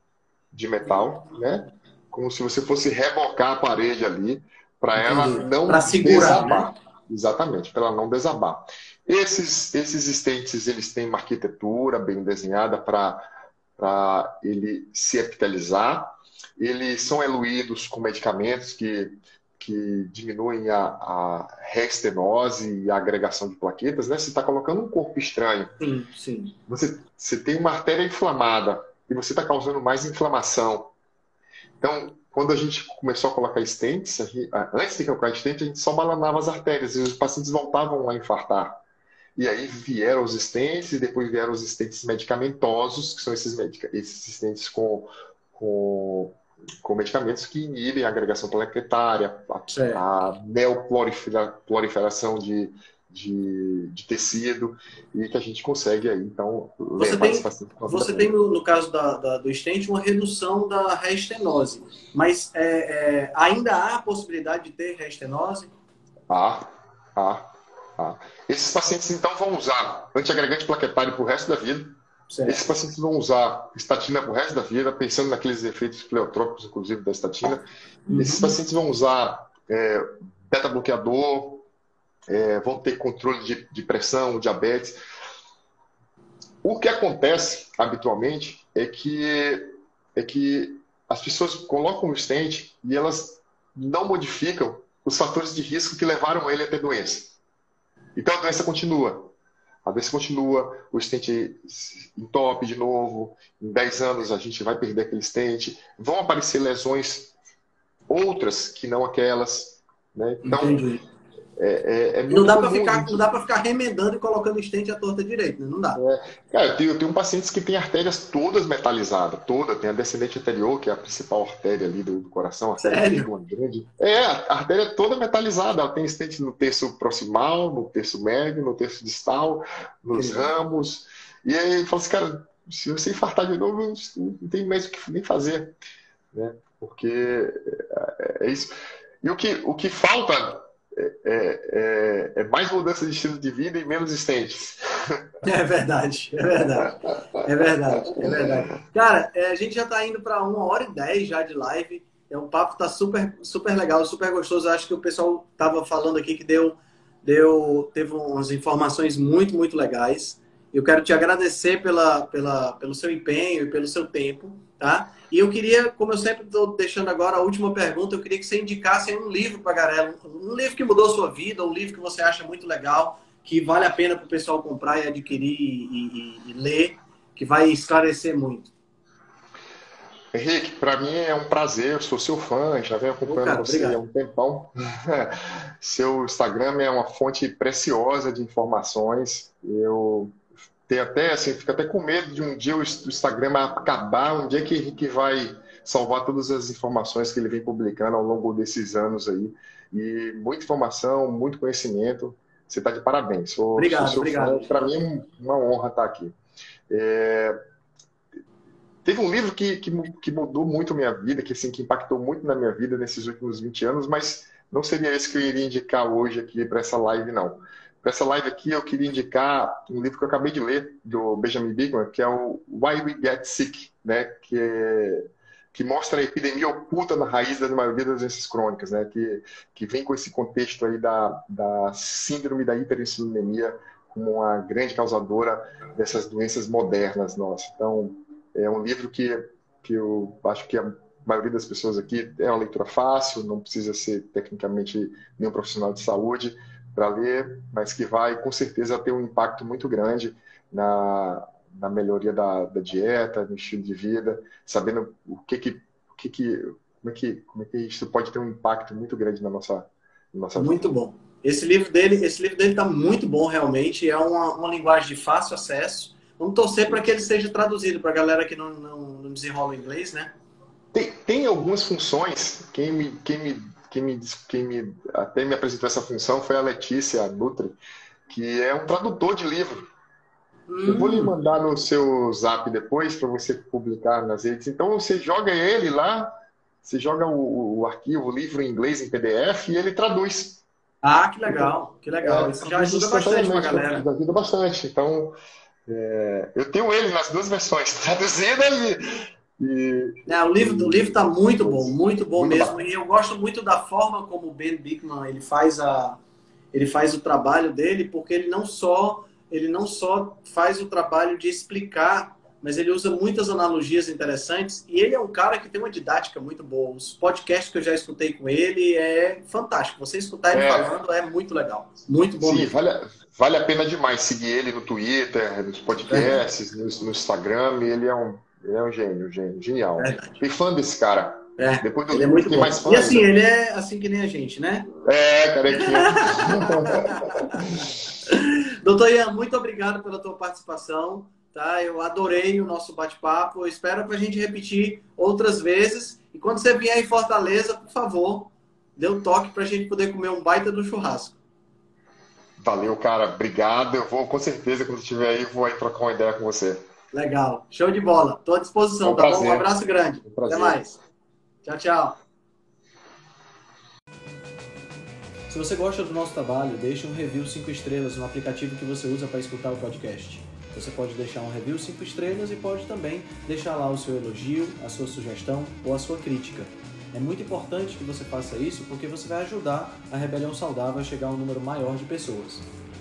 de metal, né? Como se você fosse rebocar a parede ali para ela não pra segurar, desabar. Né? Exatamente, para ela não desabar. Esses, esses estentes eles têm uma arquitetura bem desenhada para ele se epitalizar. Eles são eluídos com medicamentos que que diminuem a, a reestenose e a agregação de plaquetas, né? Você está colocando um corpo estranho. Sim, sim. Você, você tem uma artéria inflamada e você está causando mais inflamação. Então, quando a gente começou a colocar stents, antes de colocar stents, a gente só balanava as artérias e os pacientes voltavam a infartar. E aí vieram os stents e depois vieram os stents medicamentosos, que são esses, medica esses stents com, com com medicamentos que inibem a agregação plaquetária, a, a neoproliferação de, de, de, tecido e que a gente consegue aí, então, você tem, Você tem, no, no caso da, da, do stent, uma redução da reestenose, mas é, é, ainda há a possibilidade de ter reestenose? Há, há, há. Esses pacientes, então, vão usar antiagregante plaquetário para o resto da vida, Certo. Esses pacientes vão usar estatina o resto da vida, pensando naqueles efeitos pleotrópicos, inclusive, da estatina. Uhum. Esses pacientes vão usar é, beta-bloqueador, é, vão ter controle de, de pressão, diabetes. O que acontece habitualmente é que, é que as pessoas colocam o stent e elas não modificam os fatores de risco que levaram ele a ter doença. Então a doença continua. A doença continua, o stent entope de novo, em 10 anos a gente vai perder aquele stent, vão aparecer lesões outras que não aquelas. Né? Então, Entendi. É, é, é não, dá para ficar, não dá para ficar remendando e colocando estente à torta direita, né? não dá. É. Cara, eu tenho, eu tenho pacientes que têm artérias todas metalizadas, toda, tem a descendente anterior, que é a principal artéria ali do, do coração, a artéria grande. É, a artéria é toda metalizada, ela tem estente no terço proximal, no terço médio, no terço distal, nos ramos. E aí fala assim, cara, se você infartar de novo, não tem mais o que nem fazer. Né? Porque é, é isso. E o que, o que falta é, é, é, mais mudança de estilo de vida e menos estentes. *laughs* É verdade, é verdade. É verdade, é verdade. Cara, é, a gente já está indo para uma hora e dez já de live. É, o papo está super, super legal, super gostoso. Acho que o pessoal estava falando aqui que deu, deu, teve umas informações muito, muito legais. Eu quero te agradecer pela, pela, pelo seu empenho e pelo seu tempo, tá? E eu queria, como eu sempre estou deixando agora a última pergunta, eu queria que você indicasse um livro para a galera, um livro que mudou a sua vida, um livro que você acha muito legal, que vale a pena para o pessoal comprar e adquirir e, e, e ler, que vai esclarecer muito. Henrique, para mim é um prazer, eu sou seu fã, já venho acompanhando cara, você obrigado. há um tempão. *laughs* seu Instagram é uma fonte preciosa de informações. Eu tem até, assim, fica até com medo de um dia o Instagram acabar, um dia que Henrique vai salvar todas as informações que ele vem publicando ao longo desses anos aí. E muita informação, muito conhecimento. Você está de parabéns. Sou, obrigado, sou obrigado. Para mim é uma honra estar aqui. É... Teve um livro que, que, que, mudou muito a minha vida, que, assim, que impactou muito na minha vida nesses últimos 20 anos, mas não seria esse que eu iria indicar hoje aqui para essa live, não. Para essa live aqui, eu queria indicar um livro que eu acabei de ler, do Benjamin Bigman, que é o Why We Get Sick, né? que, que mostra a epidemia oculta na raiz da maioria das doenças crônicas, né? que, que vem com esse contexto aí da, da síndrome da hiperinsulinemia como uma grande causadora dessas doenças modernas nossas. Então, é um livro que, que eu acho que a maioria das pessoas aqui é uma leitura fácil, não precisa ser tecnicamente nenhum profissional de saúde para ler, mas que vai com certeza ter um impacto muito grande na, na melhoria da, da dieta, no estilo de vida, sabendo o que que, o que, que como é que como é que isso pode ter um impacto muito grande na nossa na nossa muito vida. bom. Esse livro dele esse livro dele está muito bom realmente. É uma, uma linguagem de fácil acesso. Vamos torcer para que ele seja traduzido para a galera que não, não, não desenrola inglês né? Tem, tem algumas funções. Quem me quem me quem me quem me até me apresentou essa função foi a Letícia Nutri que é um tradutor de livro Hum. Eu vou lhe hum. mandar no seu zap depois para você publicar nas redes. Então você joga ele lá, você joga o, o, arquivo, o livro em inglês em PDF e ele traduz. Ah, que legal, que legal. É, Isso já ajuda bastante para a galera. Ajuda bastante. Então, é, eu tenho ele nas duas versões, *laughs* traduzida e. e... É, o livro o livro está muito bom, muito bom muito mesmo. E eu gosto muito da forma como o Ben Bickman ele faz a ele faz o trabalho dele, porque ele não só ele não só faz o trabalho de explicar, mas ele usa muitas analogias interessantes e ele é um cara que tem uma didática muito boa. Os podcasts que eu já escutei com ele é fantástico. Você escutar ele é. falando é muito legal. Muito bom. Sim, vale, vale a pena demais seguir ele no Twitter, nos podcasts, é. no, no, Instagram. Ele é um, ele é um gênio, um gênio, genial. É Fui fã desse cara. É, Depois do ele é muito bom. Mais fã, e assim, ele é assim que nem a gente, né? É, carequinha. *laughs* Doutor Ian, muito obrigado pela tua participação. Tá? Eu adorei o nosso bate-papo. Espero que a gente repetir outras vezes. E quando você vier em Fortaleza, por favor, dê um toque para a gente poder comer um baita do churrasco. Valeu, cara. Obrigado. Eu vou, com certeza, quando estiver aí, vou aí trocar uma ideia com você. Legal. Show de bola. Estou à disposição, um tá prazer. bom? Um abraço grande. Um Até mais. Tchau, tchau. Se você gosta do nosso trabalho, deixe um review 5 estrelas no aplicativo que você usa para escutar o podcast. Você pode deixar um review 5 estrelas e pode também deixar lá o seu elogio, a sua sugestão ou a sua crítica. É muito importante que você faça isso porque você vai ajudar a Rebelião Saudável a chegar a um número maior de pessoas.